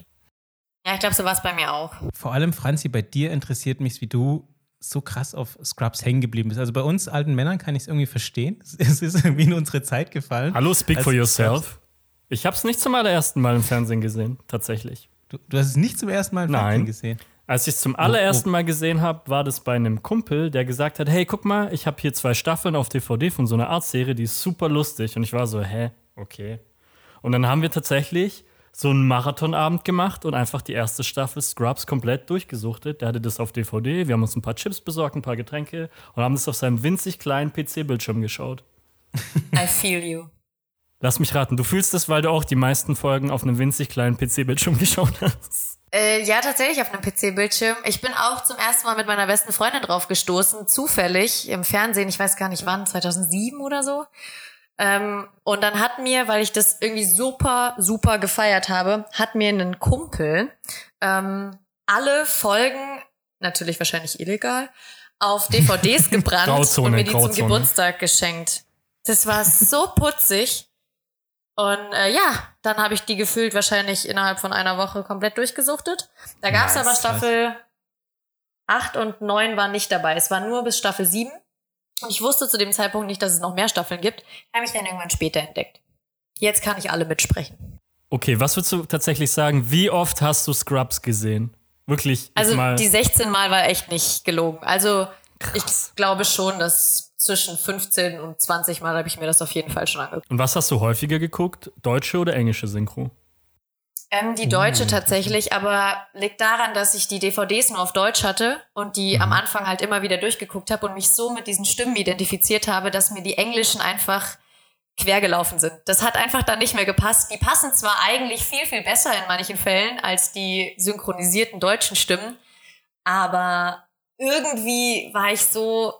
Ja, ich glaube, so war es bei mir auch. Vor allem, Franzi, bei dir interessiert mich, wie du so krass auf Scrubs hängen geblieben bist. Also bei uns alten Männern kann ich es irgendwie verstehen. [laughs] Es ist irgendwie in unsere Zeit gefallen. Hallo, speak for yourself. Scrubs. Ich habe es nicht zum allerersten Mal im Fernsehen gesehen, tatsächlich. Du, du hast es nicht zum ersten Mal im Nein. Fernsehen gesehen? Als ich es zum allerersten Mal gesehen habe, war das bei einem Kumpel, der gesagt hat, hey, guck mal, ich habe hier zwei Staffeln auf DVD von so einer Art-Serie, die ist super lustig. Und ich war so, hä, okay. Und dann haben wir tatsächlich so einen Marathonabend gemacht und einfach die erste Staffel Scrubs komplett durchgesuchtet. Der hatte das auf DVD, wir haben uns ein paar Chips besorgt, ein paar Getränke und haben das auf seinem winzig kleinen PC-Bildschirm geschaut. I feel you. Lass mich raten, du fühlst das, weil du auch die meisten Folgen auf einem winzig kleinen PC-Bildschirm [laughs] geschaut hast. Äh, ja, tatsächlich auf einem PC-Bildschirm. Ich bin auch zum ersten Mal mit meiner besten Freundin drauf gestoßen, zufällig im Fernsehen, ich weiß gar nicht wann, 2007 oder so. Ähm, und dann hat mir, weil ich das irgendwie super, super gefeiert habe, hat mir ein Kumpel ähm, alle Folgen, natürlich wahrscheinlich illegal, auf [laughs] DVDs gebrannt Grauzone, und mir die Grauzone. zum Geburtstag geschenkt. Das war so putzig. Und äh, ja, dann habe ich die gefühlt wahrscheinlich innerhalb von einer Woche komplett durchgesuchtet. Da gab es Nice, aber Staffel 8 und 9 waren nicht dabei. Es war nur bis Staffel 7. Und ich wusste zu dem Zeitpunkt nicht, dass es noch mehr Staffeln gibt. Habe ich dann irgendwann später entdeckt. Jetzt kann ich alle mitsprechen. Okay, was würdest du tatsächlich sagen? Wie oft hast du Scrubs gesehen? Wirklich, Also mal. die 16 Mal war echt nicht gelogen. Also Krass. ich glaube schon, dass zwischen 15 und 20 Mal habe ich mir das auf jeden Fall schon angeguckt. Und was hast du häufiger geguckt? Deutsche oder englische Synchro? Ähm, die deutsche tatsächlich, aber liegt daran, dass ich die DVDs nur auf Deutsch hatte und die am Anfang halt immer wieder durchgeguckt habe und mich so mit diesen Stimmen identifiziert habe, dass mir die englischen einfach quergelaufen sind. Das hat einfach dann nicht mehr gepasst. Die passen zwar eigentlich viel, viel besser in manchen Fällen als die synchronisierten deutschen Stimmen, aber irgendwie war ich so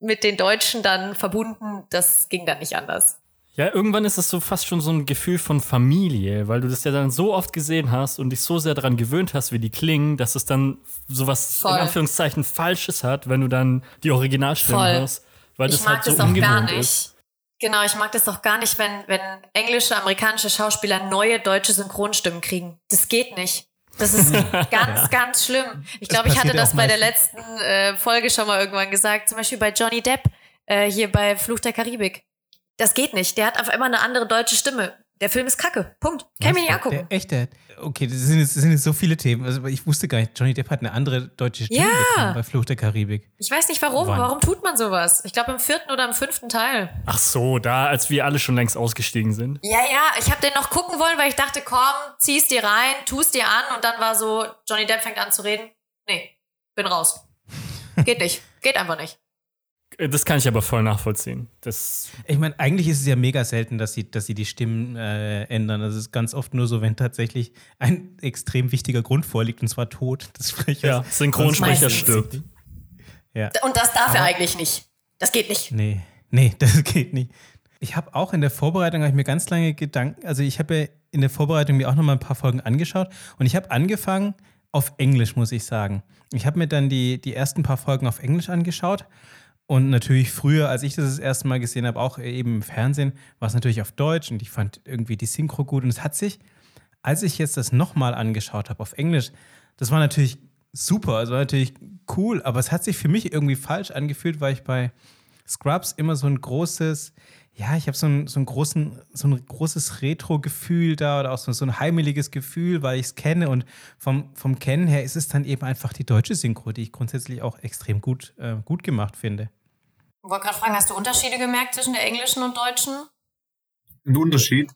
mit den Deutschen dann verbunden, das ging dann nicht anders. Ja, irgendwann ist es so fast schon so ein Gefühl von Familie, weil du das ja dann so oft gesehen hast und dich so sehr daran gewöhnt hast, wie die klingen, dass es dann sowas Voll. in Anführungszeichen Falsches hat, wenn du dann die Originalstimme Voll. hörst. Weil ich das mag halt so das auch gar ungewohnt nicht. ist. Genau, ich mag das auch gar nicht, wenn, wenn englische, amerikanische Schauspieler neue deutsche Synchronstimmen kriegen. Das geht nicht. Das ist [laughs] ganz, ganz schlimm. Ich glaube, ich hatte das bei der meistens. letzten äh, Folge schon mal irgendwann gesagt. Zum Beispiel bei Johnny Depp, äh, hier bei Fluch der Karibik. Das geht nicht. Der hat auf einmal eine andere deutsche Stimme. Der Film ist kacke. Punkt. Kann ich mir nicht angucken. Der, echt, der, okay, das sind, jetzt, das sind jetzt so viele Themen. Also, ich wusste gar nicht, Johnny Depp hat eine andere deutsche Stimme Ja. bekommen bei Fluch der Karibik. Ich weiß nicht warum. Wann? Warum tut man sowas? Ich glaube im vierten oder im fünften Teil. Ach so, da, als wir alle schon längst ausgestiegen sind. Ja, ja, ich habe den noch gucken wollen, weil ich dachte, komm, zieh's dir rein, tu's dir an und dann war so, Johnny Depp fängt an zu reden. Nee, bin raus. Geht nicht. Geht einfach nicht. Das kann ich aber voll nachvollziehen. Das, Ich meine, eigentlich ist es ja mega selten, dass sie, dass sie die Stimmen äh, ändern. Das ist ganz oft nur so, wenn tatsächlich ein extrem wichtiger Grund vorliegt, und zwar Tod des Sprechers. ja, Synchronsprecher stirbt. Ja. Und das darf er eigentlich nicht. Das geht nicht. Nee, nee, [laughs] das geht nicht. Ich habe auch in der Vorbereitung, habe ich mir ganz lange Gedanken, also ich habe ja in der Vorbereitung mir auch noch mal ein paar Folgen angeschaut und ich habe angefangen auf Englisch, muss ich sagen. Ich habe mir dann die, die ersten paar Folgen auf Englisch angeschaut und natürlich früher, als ich das das erste Mal gesehen habe, auch eben im Fernsehen, war es natürlich auf Deutsch und ich fand irgendwie die Synchro gut und es hat sich, als ich jetzt das nochmal angeschaut habe auf Englisch, das war natürlich super, also war natürlich cool, aber es hat sich für mich irgendwie falsch angefühlt, weil ich bei Scrubs immer so ein großes, ja, ich habe so ein, so, einen so ein großes Retro-Gefühl da oder auch so, so ein heimeliges Gefühl, weil ich es kenne und vom, vom Kennen her ist es dann eben einfach die deutsche Synchro, die ich grundsätzlich auch extrem gut, äh, gut gemacht finde. Ich wollte gerade fragen, hast du Unterschiede gemerkt zwischen der englischen und deutschen? Ein Unterschied.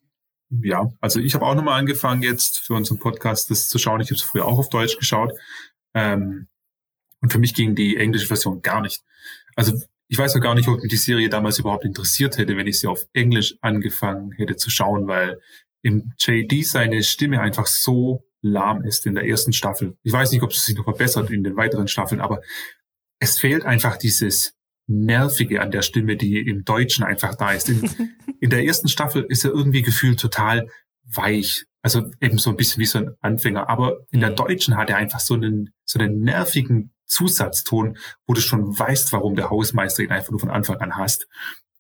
Ja, also ich habe auch nochmal angefangen jetzt für unseren Podcast das zu schauen. Ich habe es früher auch auf Deutsch geschaut. Ähm, und für mich ging die englische Version gar nicht. Also ich weiß auch gar nicht, ob mich die Serie damals überhaupt interessiert hätte, wenn ich sie auf Englisch angefangen hätte zu schauen, weil im JD seine Stimme einfach so lahm ist in der ersten Staffel. Ich weiß nicht, ob es sich noch verbessert in den weiteren Staffeln, aber es fehlt einfach dieses Nervige an der Stimme, die im Deutschen einfach da ist. In, [laughs] in der ersten Staffel ist er irgendwie gefühlt total weich. Also eben so ein bisschen wie so ein Anfänger. Aber in der Deutschen hat er einfach so einen, so einen nervigen Zusatzton, wo du schon weißt, warum der Hausmeister ihn einfach nur von Anfang an hasst.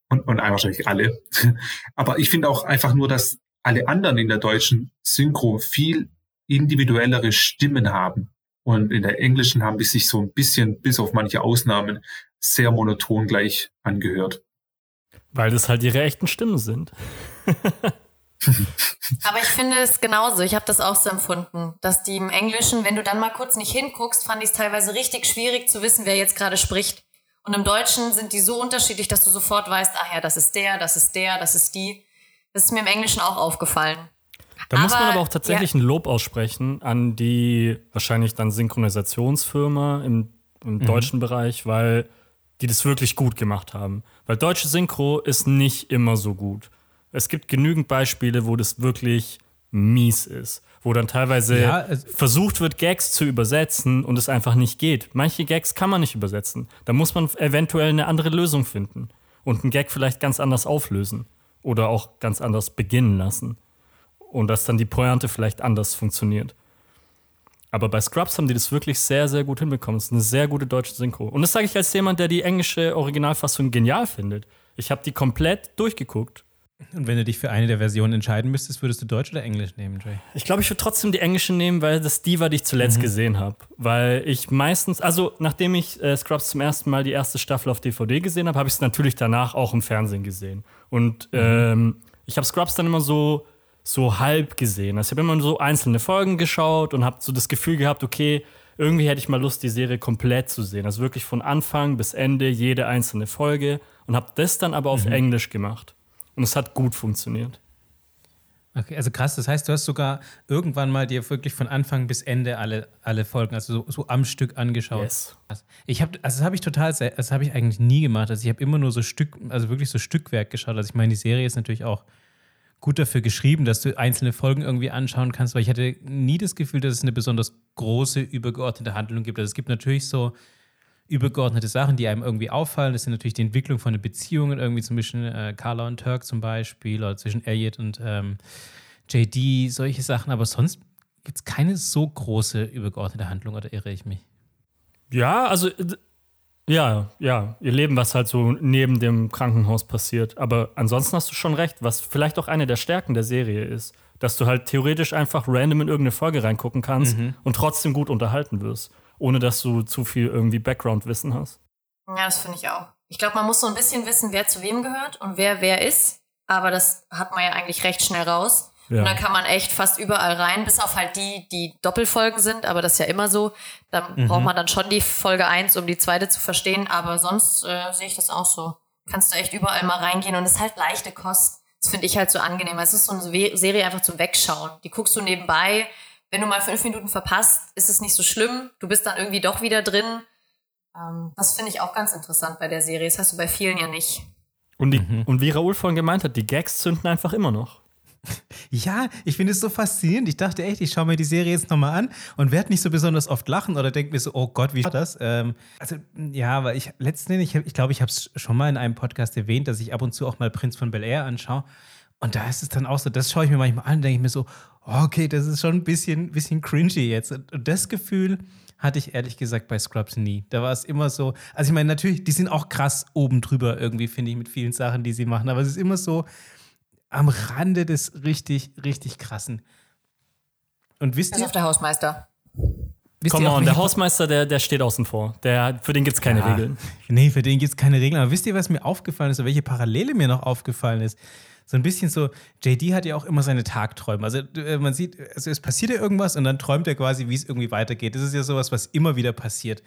Und, und wahrscheinlich alle. [laughs] Aber ich finde auch einfach nur, dass alle anderen in der deutschen Synchro viel individuellere Stimmen haben. Und in der englischen haben die sich so ein bisschen, bis auf manche Ausnahmen, sehr monoton gleich angehört. Weil das halt ihre echten Stimmen sind. [laughs] Aber ich finde es genauso. Ich habe das auch so empfunden, dass die im Englischen, wenn du dann mal kurz nicht hinguckst, fand ich es teilweise richtig schwierig zu wissen, wer jetzt gerade spricht. Und im Deutschen sind die so unterschiedlich, dass du sofort weißt, ach ja, das ist der, das ist der, das ist die. Das ist mir im Englischen auch aufgefallen. Da muss man aber auch tatsächlich ja. ein Lob aussprechen an die wahrscheinlich dann Synchronisationsfirma im, im mhm. deutschen Bereich, weil die das wirklich gut gemacht haben. Weil deutsche Synchro ist nicht immer so gut. Es gibt genügend Beispiele, wo das wirklich mies ist. Wo dann teilweise ja, versucht wird, Gags zu übersetzen und es einfach nicht geht. Manche Gags kann man nicht übersetzen. Da muss man eventuell eine andere Lösung finden und einen Gag vielleicht ganz anders auflösen oder auch ganz anders beginnen lassen. Und dass dann die Pointe vielleicht anders funktioniert. Aber bei Scrubs haben die das wirklich sehr, sehr gut hinbekommen. Es ist eine sehr gute deutsche Synchro. Und das sage ich als jemand, der die englische Originalfassung genial findet. Ich habe die komplett durchgeguckt. Und wenn du dich für eine der Versionen entscheiden müsstest, würdest du Deutsch oder Englisch nehmen, Jay? Ich glaube, ich würde trotzdem die englische nehmen, weil das die war, die ich zuletzt mhm. gesehen habe. Weil ich meistens, also nachdem ich äh, Scrubs zum ersten Mal die erste Staffel auf DVD gesehen habe, habe ich es natürlich danach auch im Fernsehen gesehen. Und mhm. ähm, ich habe Scrubs dann immer so so halb gesehen. Also ich habe immer so einzelne Folgen geschaut und habe so das Gefühl gehabt, okay, irgendwie hätte ich mal Lust, die Serie komplett zu sehen. Also wirklich von Anfang bis Ende jede einzelne Folge und habe das dann aber auf mhm. Englisch gemacht. Und es hat gut funktioniert. Okay, also krass. Das heißt, du hast sogar irgendwann mal dir wirklich von Anfang bis Ende alle, alle Folgen, also so, so am Stück angeschaut. Yes. Ich habe, also das habe ich total, das habe ich eigentlich nie gemacht. Also ich habe immer nur so Stück, also wirklich so Stückwerk geschaut. Also ich meine, die Serie ist natürlich auch gut dafür geschrieben, dass du einzelne Folgen irgendwie anschauen kannst, weil ich hatte nie das Gefühl, dass es eine besonders große, übergeordnete Handlung gibt. Also es gibt natürlich so übergeordnete Sachen, die einem irgendwie auffallen. Das sind natürlich die Entwicklung von den Beziehungen, irgendwie zwischen äh, Carla und Turk zum Beispiel oder zwischen Elliot und ähm, JD, solche Sachen. Aber sonst gibt es keine so große übergeordnete Handlung, oder irre ich mich? Ja, also ja, ja, ihr Leben, was halt so neben dem Krankenhaus passiert. Aber ansonsten hast du schon recht, was vielleicht auch eine der Stärken der Serie ist, dass du halt theoretisch einfach random in irgendeine Folge reingucken kannst mhm. und trotzdem gut unterhalten wirst, ohne dass du zu viel irgendwie Background-Wissen hast. Ja, das finde ich auch. Ich glaube, man muss so ein bisschen wissen, wer zu wem gehört und wer wer ist. Aber das hat man ja eigentlich recht schnell raus. Ja. Und dann kann man echt fast überall rein, bis auf halt die, die Doppelfolgen sind, aber das ist ja immer so. Da mhm. braucht man dann schon die Folge 1, um die zweite zu verstehen, aber sonst äh, sehe ich das auch so. Kannst du echt überall mal reingehen und es ist halt leichte Kost. Das finde ich halt so angenehm. Es ist so eine Serie einfach zum Wegschauen. Die guckst du nebenbei. Wenn du mal fünf Minuten verpasst, ist es nicht so schlimm. Du bist dann irgendwie doch wieder drin. Ähm, das finde ich auch ganz interessant bei der Serie. Das hast du bei vielen ja nicht. Und, die, mhm. und wie Raoul vorhin gemeint hat, die Gags zünden einfach immer noch. Ja, ich finde es so faszinierend. Ich dachte echt, ich schaue mir die Serie jetzt nochmal an und werde nicht so besonders oft lachen oder denke mir so, oh Gott, wie war das? Ähm, also, ja, weil ich letztendlich, ich, ich glaube, ich habe es schon mal in einem Podcast erwähnt, dass ich ab und zu auch mal Prinz von Bel Air anschaue. Und da ist es dann auch so, das schaue ich mir manchmal an, denke ich mir so, okay, das ist schon ein bisschen, bisschen cringy jetzt. Und das Gefühl hatte ich ehrlich gesagt bei Scrubs nie. Da war es immer so, also ich meine, natürlich, die sind auch krass oben drüber irgendwie, finde ich, mit vielen Sachen, die sie machen, aber es ist immer so, am Rande des richtig, richtig krassen. Und wisst das ihr? auf der Hausmeister. Komm on, der Hausmeister, der, der steht außen vor. Der, für den gibt es keine ja, Regeln. Nee, für den gibt es keine Regeln. Aber wisst ihr, was mir aufgefallen ist, oder welche Parallele mir noch aufgefallen ist? So ein bisschen so, JD hat ja auch immer seine Tagträume. Also äh, man sieht, also es passiert ja irgendwas und dann träumt er quasi, wie es irgendwie weitergeht. Das ist ja sowas, was immer wieder passiert.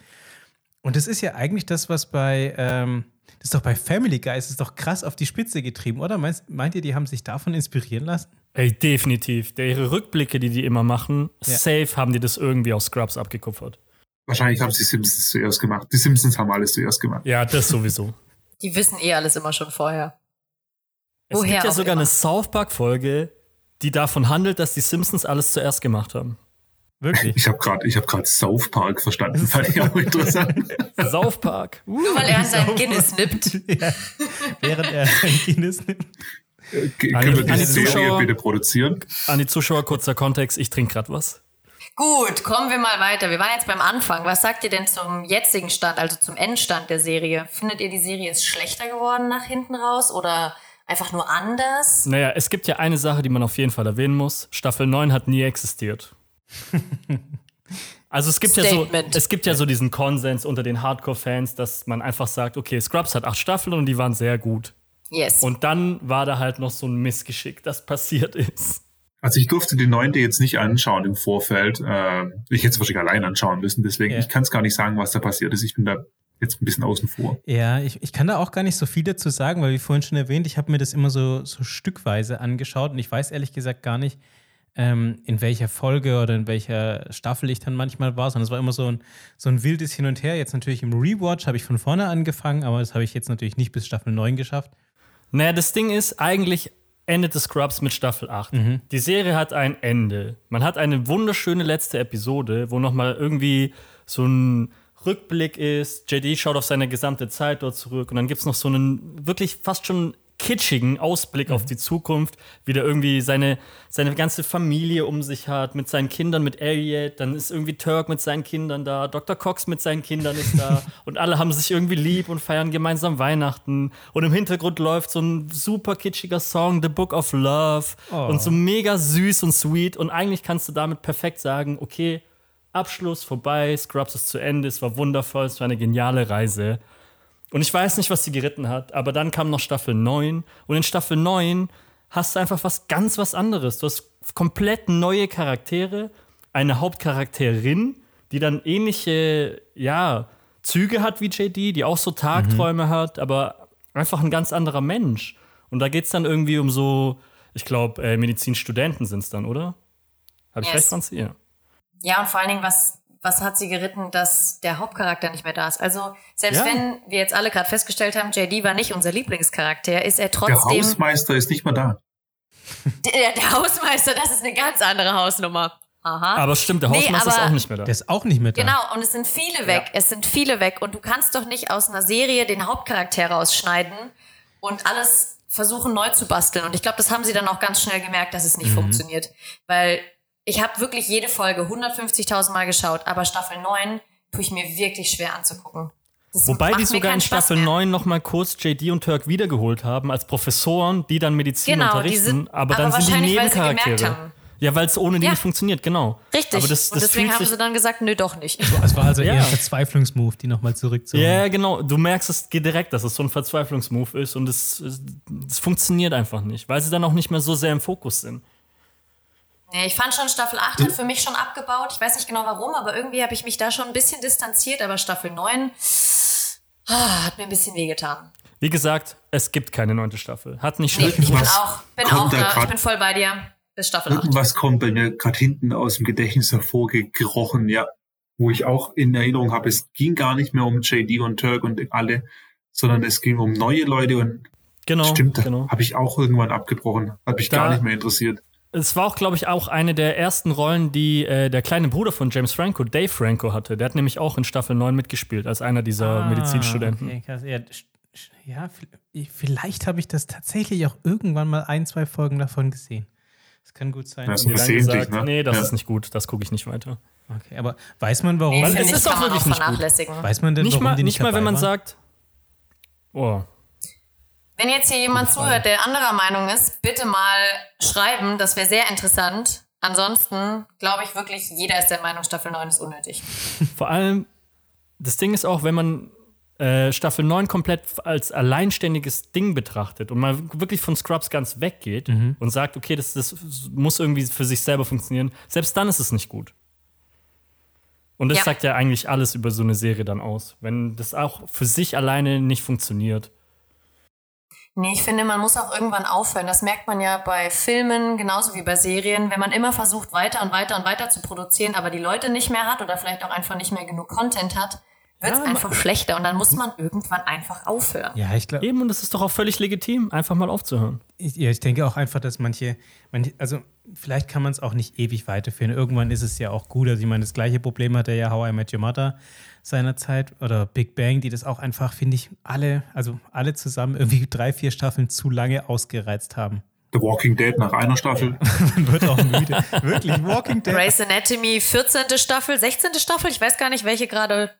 Und das ist ja eigentlich das, was bei, ähm, das ist doch bei Family Guy, das ist doch krass auf die Spitze getrieben, oder? Meint, meint ihr, die haben sich davon inspirieren lassen? Ey, definitiv. Der, ihre Rückblicke, die die immer machen, ja. safe haben die das irgendwie aus Scrubs abgekupfert. Wahrscheinlich haben sie Simpsons zuerst gemacht. Die Simpsons haben alles zuerst gemacht. Ja, das sowieso. die wissen eh alles immer schon vorher. Es Woher gibt ja sogar immer. eine South Park-Folge, die davon handelt, dass die Simpsons alles zuerst gemacht haben. Wirklich. Ich habe gerade hab South Park verstanden, fand ich auch interessant. [laughs] South Park. Uh, Nur weil er sein Guinness nippt. [laughs] ja, während er sein Guinness nimmt. Äh, Können wir die an die Serie Zuschauer- bitte produzieren? An die Zuschauer kurzer Kontext, ich trinke gerade was. Gut, kommen wir mal weiter. Wir waren jetzt beim Anfang. Was sagt ihr denn zum jetzigen Stand, also zum Endstand der Serie? Findet ihr, die Serie ist schlechter geworden nach hinten raus oder einfach nur anders? Naja, es gibt ja eine Sache, die man auf jeden Fall erwähnen muss. Staffel 9 hat nie existiert. [laughs] Also es gibt ja so, es gibt ja so diesen Konsens unter den Hardcore-Fans, dass man einfach sagt, okay, Scrubs hat acht Staffeln und die waren sehr gut. Yes. Und dann war da halt noch so ein Missgeschick, das passiert ist. Also ich durfte die neunte jetzt nicht anschauen im Vorfeld. Äh, ich hätte es wahrscheinlich allein anschauen müssen, deswegen Ja. ich kann es gar nicht sagen, was da passiert ist. Ich bin da jetzt ein bisschen außen vor. Ja, ich, ich kann da auch gar nicht so viel dazu sagen, weil wie vorhin schon erwähnt, ich habe mir das immer so, so stückweise angeschaut und ich weiß ehrlich gesagt gar nicht, ähm, in welcher Folge oder in welcher Staffel ich dann manchmal war, sondern es war immer so ein, so ein wildes Hin und Her. Jetzt natürlich im Rewatch habe ich von vorne angefangen, aber das habe ich jetzt natürlich nicht bis Staffel 9 geschafft. Naja, das Ding ist, eigentlich endet The Scrubs mit Staffel 8. Die Serie hat ein Ende. Man hat eine wunderschöne letzte Episode, wo nochmal irgendwie so ein Rückblick ist. JD schaut auf seine gesamte Zeit dort zurück und dann gibt es noch so einen wirklich fast schon kitschigen Ausblick auf die Zukunft, wie der irgendwie seine, seine ganze Familie um sich hat, mit seinen Kindern, mit Elliot, dann ist irgendwie Turk mit seinen Kindern da, Dr. Cox mit seinen Kindern ist da [laughs] und alle haben sich irgendwie lieb und feiern gemeinsam Weihnachten und im Hintergrund läuft so ein super kitschiger Song, The Book of Love und so mega süß und sweet und eigentlich kannst du damit perfekt sagen, okay, Abschluss vorbei, Scrubs ist zu Ende, es war wundervoll, es war eine geniale Reise. Und ich weiß nicht, was sie geritten hat, aber dann kam noch Staffel 9 und in Staffel 9 hast du einfach was ganz was anderes. Du hast komplett neue Charaktere, eine Hauptcharakterin, die dann ähnliche, ja, Züge hat wie JD, die auch so Tagträume hat, aber einfach ein ganz anderer Mensch. Und da geht es dann irgendwie um so, ich glaube, äh, Medizinstudenten sind es dann, oder? Habe ich Yes. recht, Franzi? Ja. Ja, und vor allen Dingen, was, was hat sie geritten, dass der Hauptcharakter nicht mehr da ist? Also, selbst Ja. wenn wir jetzt alle gerade festgestellt haben, JD war nicht unser Lieblingscharakter, ist er Der trotzdem. Hausmeister ist nicht mehr da. [laughs] der, der Hausmeister, das ist eine ganz andere Hausnummer. Aha. Aber stimmt, der Nee, Hausmeister ist aber- auch nicht mehr da. Der ist auch nicht mehr da. Genau, und es sind viele weg. Es sind viele weg. Und du kannst doch nicht aus einer Serie den Hauptcharakter rausschneiden und alles versuchen neu zu basteln. Und ich glaube, das haben sie dann auch ganz schnell gemerkt, dass es Mhm. nicht funktioniert. Weil ich habe wirklich jede Folge 150.000 Mal geschaut, aber Staffel 9 tue ich mir wirklich schwer anzugucken. Das Wobei die sogar in Staffel mehr. 9 noch mal kurz JD und Turk wiedergeholt haben als Professoren, die dann Medizin Genau, die unterrichten, sind- aber dann aber sind die Nebencharaktere. Ja, weil es ohne die Ja. nicht funktioniert, genau. Richtig. Aber das, und das deswegen haben sich, sie dann gesagt, nö, doch nicht. Es war also Ja. eher ein Verzweiflungsmove, die nochmal zurückzuholen. Ja, genau. Du merkst es direkt, dass es so ein Verzweiflungsmove ist und es, es, es funktioniert einfach nicht, weil sie dann auch nicht mehr so sehr im Fokus sind. Nee, ich fand schon Staffel 8 hat für mich schon abgebaut. Ich weiß nicht genau warum, aber irgendwie habe ich mich da schon ein bisschen distanziert. Aber Staffel 9 ah, hat mir ein bisschen wehgetan. Wie gesagt, es gibt keine neunte Staffel. Hat nicht Nee, schlecht. ich bin auch, bin auch da da. Ich bin voll bei dir. Bis Staffel 8. Irgendwas kommt bei mir gerade hinten aus dem Gedächtnis hervorgekrochen, ja, wo ich auch in Erinnerung habe, es ging gar nicht mehr um JD und Turk und alle, sondern es ging um neue Leute und Genau, stimmt, genau. habe ich auch irgendwann abgebrochen, hat mich Da- gar nicht mehr interessiert. Es war auch, glaube ich, auch eine der ersten Rollen, die äh, der kleine Bruder von James Franco, Dave Franco, hatte. Der hat nämlich auch in Staffel 9 mitgespielt, als einer dieser Medizinstudenten. Ah, Okay, krass. Ja, vielleicht habe ich das tatsächlich auch irgendwann mal ein, zwei Folgen davon gesehen. Das kann gut sein. Dann versehentlich, gesagt, ne? Nee, das Ja. ist nicht gut, das gucke ich nicht weiter. Okay, aber weiß man warum? Nee, es ist auch wirklich nicht gut. weiß man denn, Nicht warum mal, die nicht mal dabei wenn man waren? sagt, oh, Wenn jetzt hier jemand zuhört, der anderer Meinung ist, bitte mal schreiben. Das wäre sehr interessant. Ansonsten glaube ich wirklich, jeder ist der Meinung, Staffel 9 ist unnötig. [laughs] vor allem, das Ding ist auch, wenn man äh, Staffel 9 komplett als alleinständiges Ding betrachtet und mal wirklich von Scrubs ganz weggeht und sagt, okay, das, das muss irgendwie für sich selber funktionieren, selbst dann ist es nicht gut. Und das Ja. sagt ja eigentlich alles über so eine Serie dann aus, wenn das auch für sich alleine nicht funktioniert. Nee, ich finde, man muss auch irgendwann aufhören. Das merkt man ja bei Filmen genauso wie bei Serien. Wenn man immer versucht, weiter und weiter und weiter zu produzieren, aber die Leute nicht mehr hat oder vielleicht auch einfach nicht mehr genug Content hat, wird es Ja, einfach schlechter und dann muss man irgendwann einfach aufhören. Ja, ich glaube, Eben, und das ist doch auch völlig legitim, einfach mal aufzuhören. ich, ja, ich denke auch einfach, dass manche, manche also vielleicht kann man es auch nicht ewig weiterführen. Irgendwann ist es ja auch gut. Also ich meine, das gleiche Problem hatte ja How I Met Your Mother seinerzeit oder Big Bang, die das auch einfach, finde ich, alle, also alle zusammen irgendwie [laughs] drei, vier Staffeln zu lange ausgereizt haben. The Walking Dead nach einer Staffel. [laughs] Man wird auch müde. Wirklich, Walking Dead. Grey's Anatomy 14. Staffel, 16. Staffel, ich weiß gar nicht, welche gerade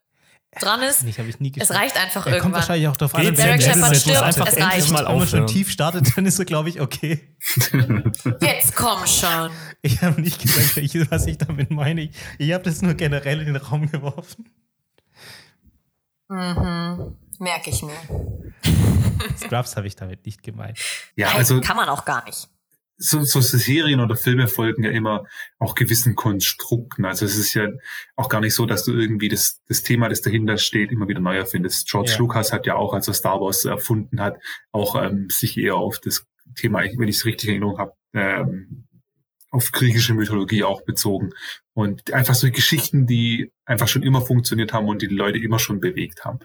dran ist. Nicht, habe ich nie Es geschaut. reicht einfach Er kommt irgendwann. wahrscheinlich auch darauf an, wer Derek der Shepard stirbt, einfach es endlich reicht. mal Wenn man schon tief startet, dann ist er, glaube ich, okay. [laughs] Jetzt komm schon. Ich habe nicht gesagt, was ich damit meine. Ich, ich habe das nur generell in den Raum geworfen. Merke ich mir. [laughs] Scrubs habe ich damit nicht gemeint. Ja, Nein, also kann man auch gar nicht. so, so Serien oder Filme folgen ja immer auch gewissen Konstrukten. Also es ist ja auch gar nicht so, dass du irgendwie das, das Thema, das dahinter steht, immer wieder neu erfindest. George Ja. Lucas hat ja auch, als er Star Wars erfunden hat, auch ähm, sich eher auf das Thema, wenn ich es richtig in Erinnerung habe, ähm, auf griechische Mythologie auch bezogen. Und einfach so Geschichten, die einfach schon immer funktioniert haben und die, die Leute immer schon bewegt haben.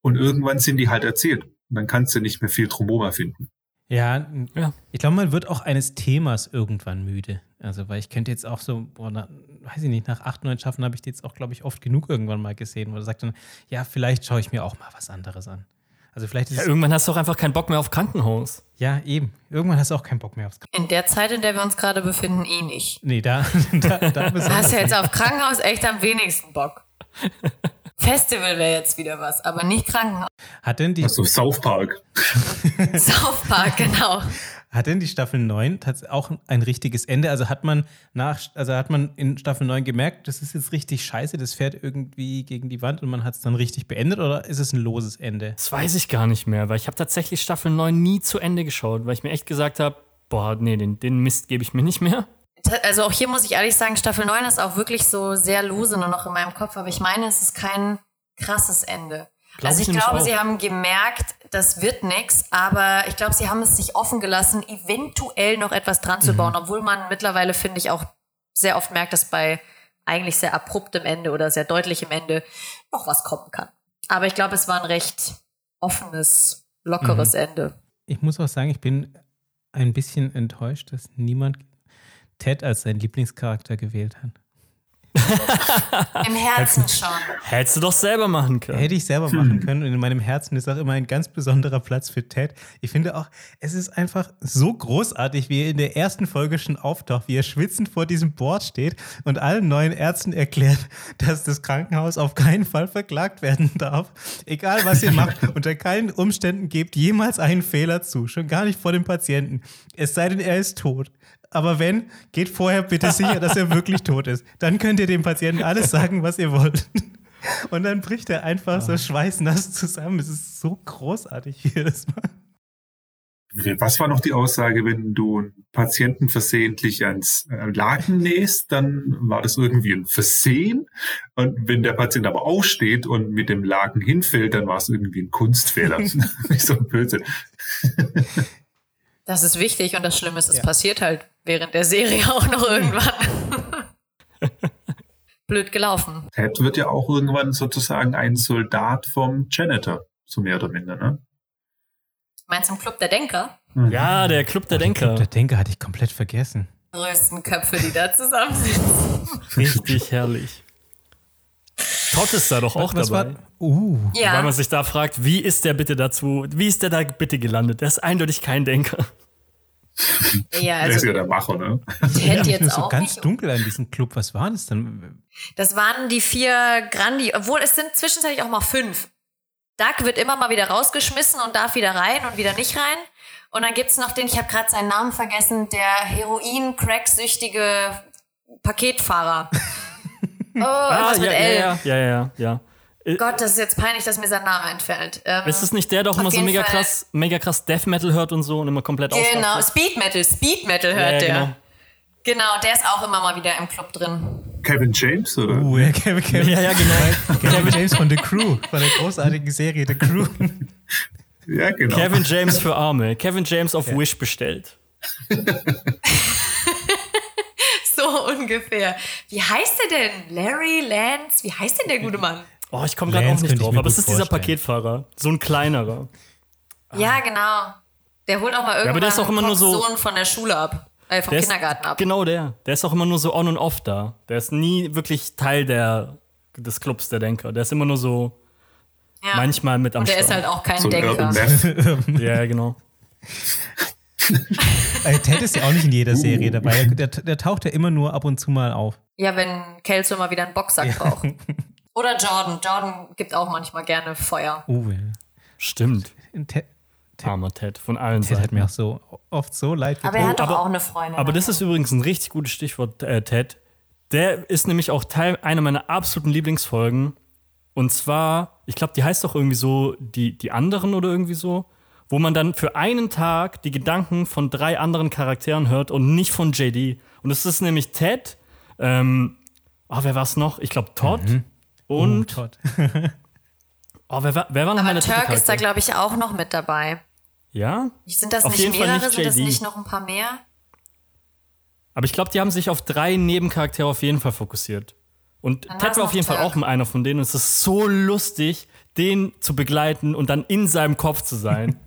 Und irgendwann sind die halt erzählt. Und dann kannst du nicht mehr viel drumherum erfinden. Ja, Ja. ich glaube, man wird auch eines Themas irgendwann müde. Also, weil ich könnte jetzt auch so, boah, na, weiß ich nicht, nach acht, neun Schaffen habe ich die jetzt auch, glaube ich, oft genug irgendwann mal gesehen, wo er sagt dann, ja, vielleicht schaue ich mir auch mal was anderes an. Also vielleicht ist Ja, es, irgendwann hast du auch einfach keinen Bock mehr auf Krankenhaus. ja, eben. Irgendwann hast du auch keinen Bock mehr aufs Krankenhaus. In der Zeit, in der wir uns gerade befinden, eh nicht. Nee, da, [laughs] da, da [laughs] Du besonders. hast ja jetzt auf Krankenhaus echt am wenigsten Bock. [laughs] Festival wäre jetzt wieder was, aber nicht Krankenhaus. Hat denn die, Also South Park. South Park, genau. Hat denn die Staffel 9 tats- auch ein richtiges Ende? Also hat man nach, also hat man in Staffel 9 gemerkt, das ist jetzt richtig scheiße, das fährt irgendwie gegen die Wand und man hat es dann richtig beendet oder ist es ein loses Ende? Das weiß ich gar nicht mehr, weil ich habe tatsächlich Staffel 9 nie zu Ende geschaut, weil ich mir echt gesagt habe, boah, nee, den, den Mist gebe ich mir nicht mehr. Also auch hier muss ich ehrlich sagen, Staffel 9 ist auch wirklich so sehr lose nur noch in meinem Kopf, aber ich meine, es ist kein krasses Ende. Glaub also ich ich glaube, auch. sie haben gemerkt, das wird nix, aber ich glaube, sie haben es sich offen gelassen, eventuell noch etwas dran zu bauen, obwohl man mittlerweile, finde ich, auch sehr oft merkt, dass bei eigentlich sehr abruptem Ende oder sehr deutlichem Ende noch was kommen kann. Aber ich glaube, es war ein recht offenes, lockeres Ende. Ich muss auch sagen, ich bin ein bisschen enttäuscht, dass niemand Ted als seinen Lieblingscharakter gewählt hat. [laughs] Im Herzen schon. Hättest du doch selber machen können. Hätte ich selber machen können und in meinem Herzen ist auch immer ein ganz besonderer Platz für Ted. Ich finde auch, es ist einfach so großartig, wie er in der ersten Folge schon auftaucht, wie er schwitzend vor diesem Board steht und allen neuen Ärzten erklärt, [laughs] dass das Krankenhaus auf keinen Fall verklagt werden darf. Egal was ihr macht, [laughs] unter keinen Umständen gebt jemals einen Fehler zu, schon gar nicht vor dem Patienten. Es sei denn, er ist tot. Aber wenn, geht vorher bitte sicher, dass er wirklich tot ist. Dann könnt ihr dem Patienten alles sagen, was ihr wollt. Und dann bricht er einfach so schweißnass zusammen. Es ist so großartig, das macht. Was war noch die Aussage, wenn du einen Patienten versehentlich ans äh, Laken nähst, dann war das irgendwie ein Versehen. Und wenn der Patient aber aufsteht und mit dem Laken hinfällt, dann war es irgendwie ein Kunstfehler. [laughs] Nicht so ein Blödsinn. Das ist wichtig und das Schlimme ist, es Ja. passiert halt während der Serie auch noch irgendwann. Blöd gelaufen. Ted wird ja auch irgendwann sozusagen ein Soldat vom Janitor, so mehr oder minder, ne? Meinst du im Club der Denker? Ja, der Club der Denker. Der Denker hatte ich komplett vergessen. Größten Köpfe, die da zusammensitzen. [laughs] Richtig herrlich. Todd ist da doch auch Was dabei. war? Uh. Ja, Weil man sich da fragt, wie ist der bitte dazu, wie ist der da bitte gelandet? Der ist eindeutig kein Denker. [laughs] ja Der ist also ja der Macher, ne? Ted jetzt so auch ganz nicht. dunkel an diesem Club. Was war das denn? Das waren die vier Grandi, obwohl es sind zwischenzeitlich auch mal fünf. Doug wird immer mal wieder rausgeschmissen und darf wieder rein und wieder nicht rein. Und dann gibt's noch den, ich habe gerade seinen Namen vergessen, der Heroin-Crack-süchtige Paketfahrer. [laughs] oh, mit Ah, ja, L. ja, ja, ja, ja, ja. Gott, das ist jetzt peinlich, dass mir sein Name entfällt. Ähm, Ist es nicht der, der auch Auf immer so mega Fall. krass, mega krass Death Metal hört und so und immer komplett genau, ausrastet? Speed Metal, Speed Metal Ja, hört ja, der. genau. Genau, der ist auch immer mal wieder im Club drin. Kevin James, oder? Uh, ja, Kevin, Kevin, Ja, ja, genau. [laughs] Kevin James von The Crew, von der großartigen Serie The Crew. Ja, genau. Kevin James für Arme. Kevin James auf Wish bestellt. [laughs] So ungefähr. Wie heißt der denn? Larry, Lance? Wie heißt denn der gute Mann? Oh, ich komme gerade auch nicht drauf, aber es ist dieser. Paketfahrer. So ein kleinerer. Ja, genau. Der holt auch mal irgendwann aber der ist auch immer nur Kochs so- Sohn von der Schule ab. Äh, vom Der ist- Kindergarten ab. Genau der. Der ist auch immer nur so on und off da. Der ist nie wirklich Teil der, des Clubs der Denker. Der ist immer nur so Ja. manchmal mit am Und der ist Start. halt auch kein So Denker. Ja, [laughs] [laughs] ja, genau. Ted ist ja auch nicht in jeder Serie dabei. Der, der taucht ja immer nur ab und zu mal auf. Ja, wenn Kelso mal wieder einen Boxsack braucht. [laughs] Oder Jordan. Jordan gibt auch manchmal gerne Feuer. Oh, ja. Stimmt. Ted, Armer Ted von allen Ted hat Seiten. mir auch so oft so leid Aber er hat getan. doch aber- auch eine Freundin. Aber das ist übrigens ein richtig gutes Stichwort, äh, Ted. Der ist nämlich auch Teil einer meiner absoluten Lieblingsfolgen. Und zwar, ich glaube, die heißt doch irgendwie so die, die anderen oder irgendwie so, wo man dann für einen Tag die Gedanken von drei anderen Charakteren hört und nicht von JD. Und es ist nämlich Ted, ähm, oh, wer war es noch? Ich glaube Todd Oh, und, Todd. [laughs] oh, wer, war- wer war noch mal Aber Turk ist da, glaube ich, auch noch mit dabei. Ja? Sind das Auf nicht jeden Fall mehrere? nicht Sind das nicht noch ein paar mehr? Aber ich glaube, die haben sich auf drei Nebencharaktere auf jeden Fall fokussiert. Und Dann Ted war auf jeden Fall Turk. auch einer von denen. Und es ist so lustig, den zu begleiten und dann in seinem Kopf zu sein.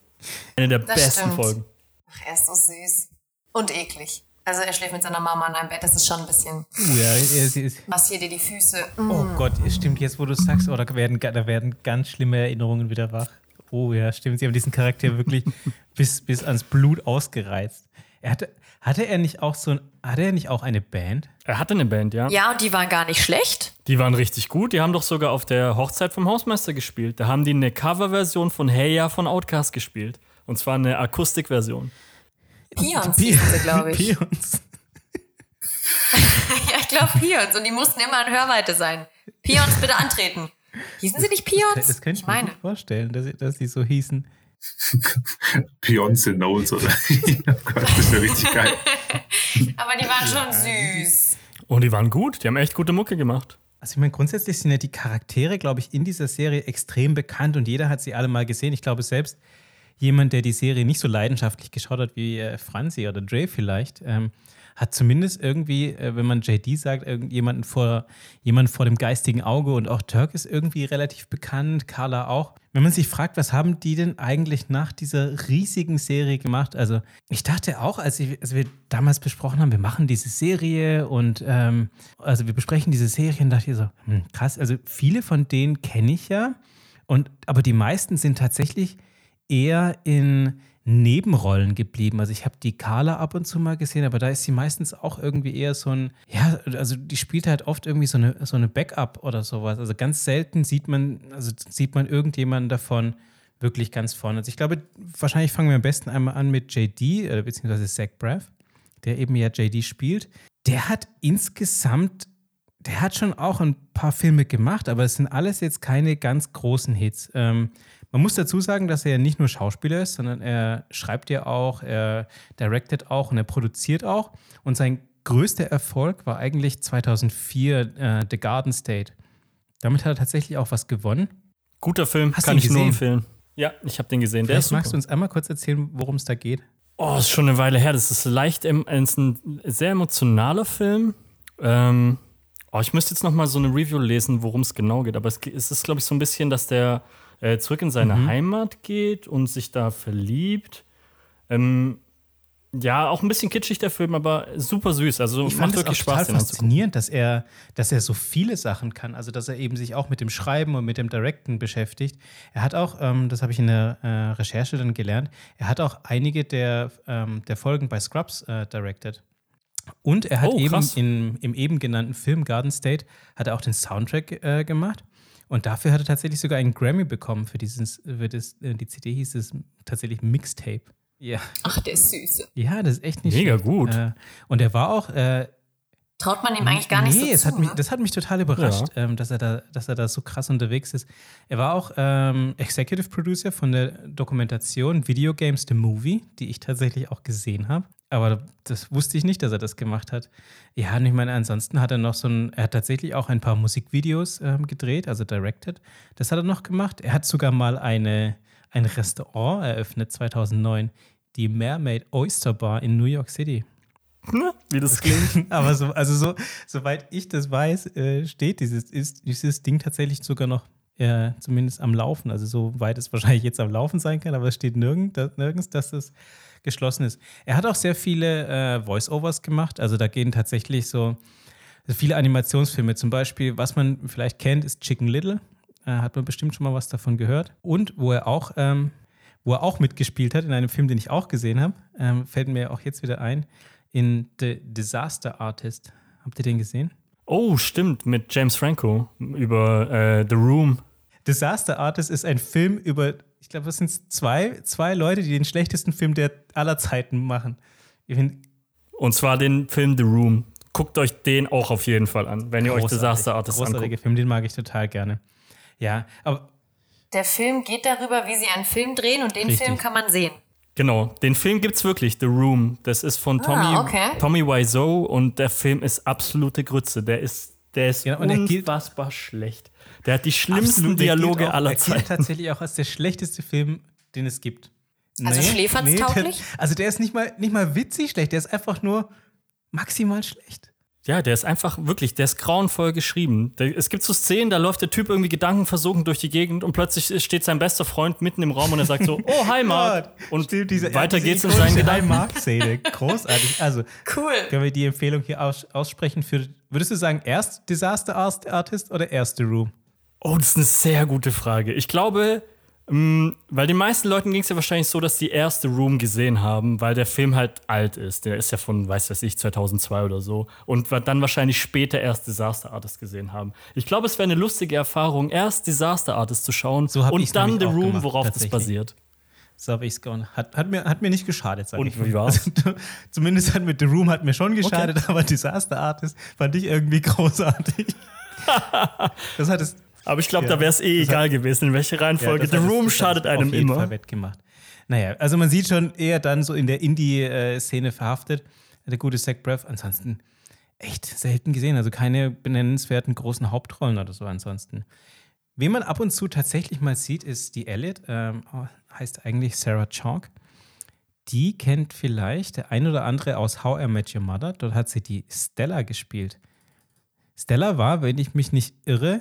[laughs] Eine der Das besten stimmt. Folgen. Ach, er ist so süß. Und eklig. Also er schläft mit seiner Mama in einem Bett. Das ist schon ein bisschen. Uh, ja, er- sie ist, Massier dir die Füße. oh Gott, es stimmt jetzt, wo du sagst, oh, da werden, da werden ganz schlimme Erinnerungen wieder wach. Oh ja, stimmt. Sie haben diesen Charakter wirklich [laughs] bis, bis ans Blut ausgereizt. Er hatte, hatte er nicht auch so ein, hatte er nicht auch eine Band? Er hatte eine Band, ja. Ja, und die waren gar nicht schlecht. Die waren richtig gut. Die haben doch sogar auf der Hochzeit vom Hausmeister gespielt. Da haben die eine Coverversion von Hey Ya von Outcast gespielt. Und zwar eine Akustikversion. Pions glaube [laughs] ich. Pions. [laughs] ja, ich glaube Pions. Und die mussten immer in Hörweite sein. Pions, bitte antreten. Hießen sie nicht Pions? Das könnte ich ich mir meine. gut vorstellen, dass, sie- dass sie so hießen. [laughs] Beyoncé Knowles oder. oh Gott, das wäre richtig geil. Aber die waren schon süß. Und die waren gut. Die haben echt gute Mucke gemacht. Also ich meine, grundsätzlich sind ja die Charaktere, glaube ich, in dieser Serie extrem bekannt und jeder hat sie alle mal gesehen. Ich glaube, selbst jemand, der die Serie nicht so leidenschaftlich geschaut hat wie äh, Franzi oder Dre vielleicht, ähm, hat zumindest irgendwie, äh, wenn man JD sagt, irgendjemanden vor, jemanden vor dem geistigen Auge und auch Turk ist irgendwie relativ bekannt, Carla auch. Wenn man sich fragt, was haben die denn eigentlich nach dieser riesigen Serie gemacht? Also ich dachte auch, als, ich, als wir damals besprochen haben, wir machen diese Serie und ähm, also wir besprechen diese Serien, dachte ich so, hm, krass, also viele von denen kenne ich ja, und, aber die meisten sind tatsächlich eher in Nebenrollen geblieben. Also ich habe die Carla ab und zu mal gesehen, aber da ist sie meistens auch irgendwie eher so ein, ja, also die spielt halt oft irgendwie so eine, so eine Backup oder sowas. Also ganz selten sieht man, also sieht man irgendjemanden davon wirklich ganz vorne. Also ich glaube, wahrscheinlich fangen wir am besten einmal an mit JD, äh, beziehungsweise Zach Braff, der eben ja JD spielt. Der hat insgesamt der hat schon auch ein paar Filme gemacht, aber es sind alles jetzt keine ganz großen Hits. Ähm, man muss dazu sagen, dass er nicht nur Schauspieler ist, sondern er schreibt ja auch, er directet auch und er produziert auch. Und sein größter Erfolg war eigentlich 2004 äh, The Garden State. Damit hat er tatsächlich auch was gewonnen. Guter Film, Hast kann du ich ihn nur gesehen? empfehlen. Ja, ich habe den gesehen. Vielleicht magst du uns einmal kurz erzählen, worum es da geht. Oh, ist schon eine Weile her. Das ist leicht, ist ein sehr emotionaler Film. Ähm, oh, ich müsste jetzt noch mal so eine Review lesen, worum es genau geht. Aber es ist, glaube ich, so ein bisschen, dass der äh, zurück in seine Heimat geht und sich da verliebt. Ähm, ja, auch ein bisschen kitschig der Film, aber super süß. Also Ich fand es wirklich auch total Spaß, anzugucken. faszinierend, dass er, dass er so viele Sachen kann. Also, dass er eben sich auch mit dem Schreiben und mit dem Directen beschäftigt. Er hat auch, ähm, das habe ich in der äh, Recherche dann gelernt, er hat auch einige der, ähm, der Folgen bei Scrubs äh, directed. Und er hat Oh, eben in, im eben genannten Film Garden State hat er auch den Soundtrack äh, gemacht. Und dafür hat er tatsächlich sogar einen Grammy bekommen für dieses, für das, äh, die CD hieß es tatsächlich Mixtape. Ja. Ach, der ist süß. Ja, das ist echt nicht Mega schlecht. gut. Äh, und er war auch, äh, Traut man ihm eigentlich gar nicht nee, so es zu. hat mich, ne? das hat mich total überrascht, ähm, dass, er da, dass er da so krass unterwegs ist. Er war auch ähm, Executive Producer von der Dokumentation Video Games The Movie, die ich tatsächlich auch gesehen habe. Aber das wusste ich nicht, dass er das gemacht hat. Ja, und ich meine, ansonsten hat er noch so ein, er hat tatsächlich auch ein paar Musikvideos ähm, gedreht, also directed. Das hat er noch gemacht. Er hat sogar mal eine, ein Restaurant eröffnet 2009, die Mermaid Oyster Bar in New York City. Ne? Wie das [laughs] klingt. Aber so, also so, soweit ich das weiß, äh, steht dieses, ist dieses Ding tatsächlich sogar noch äh, zumindest am Laufen. Also so weit es wahrscheinlich jetzt am Laufen sein kann, aber es steht nirgend, nirgends, dass das geschlossen ist. Er hat auch sehr viele äh, Voice-Overs gemacht. Also da gehen tatsächlich so viele Animationsfilme. Zum Beispiel, was man vielleicht kennt, ist Chicken Little. Äh, hat man bestimmt schon mal was davon gehört. Und wo er auch, ähm, wo er auch mitgespielt hat in einem Film, den ich auch gesehen habe, ähm, fällt mir auch jetzt wieder ein, in The Disaster Artist. Habt ihr den gesehen? Oh, stimmt, mit James Franco über äh, The Room. Disaster Artist ist ein Film über, ich glaube, das sind zwei, zwei Leute, die den schlechtesten Film der aller Zeiten machen. Und zwar den Film The Room. Guckt euch den auch auf jeden Fall an, wenn ihr euch Disaster Artist großartiger anguckt. Film, den mag ich total gerne. Ja, aber Der Film geht darüber, wie sie einen Film drehen und den Richtig. Film kann man sehen. Genau, den Film gibt's wirklich, The Room. Das ist von Tommy, Ah, okay. Tommy Wiseau und der Film ist absolute Grütze. Der ist, der ist Ja, und er gilt- unfassbar schlecht. Der hat die schlimmsten absolut, Dialoge auch, aller er Zeiten. tatsächlich auch als der schlechteste Film, den es gibt. Also schläferztauglich? der, also der ist nicht mal, nicht mal witzig schlecht, der ist einfach nur maximal schlecht. Ja, der ist einfach wirklich, der ist grauenvoll geschrieben. Der, es gibt so Szenen, da läuft der Typ irgendwie gedankenversunken durch die Gegend und plötzlich steht sein bester Freund mitten im Raum und er sagt so, oh, Heimat. [laughs] Und Stimmt, diese- weiter diese geht's in seinen Gedanken. Mark-Szene. [laughs] Großartig. Also, Cool. können wir die Empfehlung hier aus, aussprechen für, würdest du sagen, erst Disaster Artist oder erste Room? Oh, das ist eine sehr gute Frage. Ich glaube, weil den meisten Leuten ging es ja wahrscheinlich so, dass die erste Room gesehen haben, weil der Film halt alt ist. Der ist ja von, weiß was ich, 2002 oder so. Und dann wahrscheinlich später erst Disaster Artist gesehen haben. Ich glaube, es wäre eine lustige Erfahrung, erst Disaster Artist zu schauen So und dann The Room, gemacht, worauf das basiert. So habe ich es gehauen. Hat, hat, mir, hat mir nicht geschadet, sag Und ich mal. wie war's? Also, [laughs] zumindest hat mit The Room hat mir schon geschadet, aber Disaster Artist fand ich irgendwie [laughs] großartig. [laughs] das hat es. Aber ich glaube, Ja. da wäre es eh Das hat- egal gewesen, in welche Reihenfolge. das The Room das schadet es einem auf jeden immer. Fall wettgemacht. Naja, also man sieht schon eher dann so in der Indie-Szene verhaftet. Der gute Zach Braff. Ansonsten echt selten gesehen. Also keine benennenswerten großen Hauptrollen oder so ansonsten. Wen man ab und zu tatsächlich mal sieht, ist die Elliot. Ähm, heißt eigentlich Sarah Chalk. Die kennt vielleicht der ein oder andere aus How I Met Your Mother. Dort hat sie die Stella gespielt. Stella war, wenn ich mich nicht irre,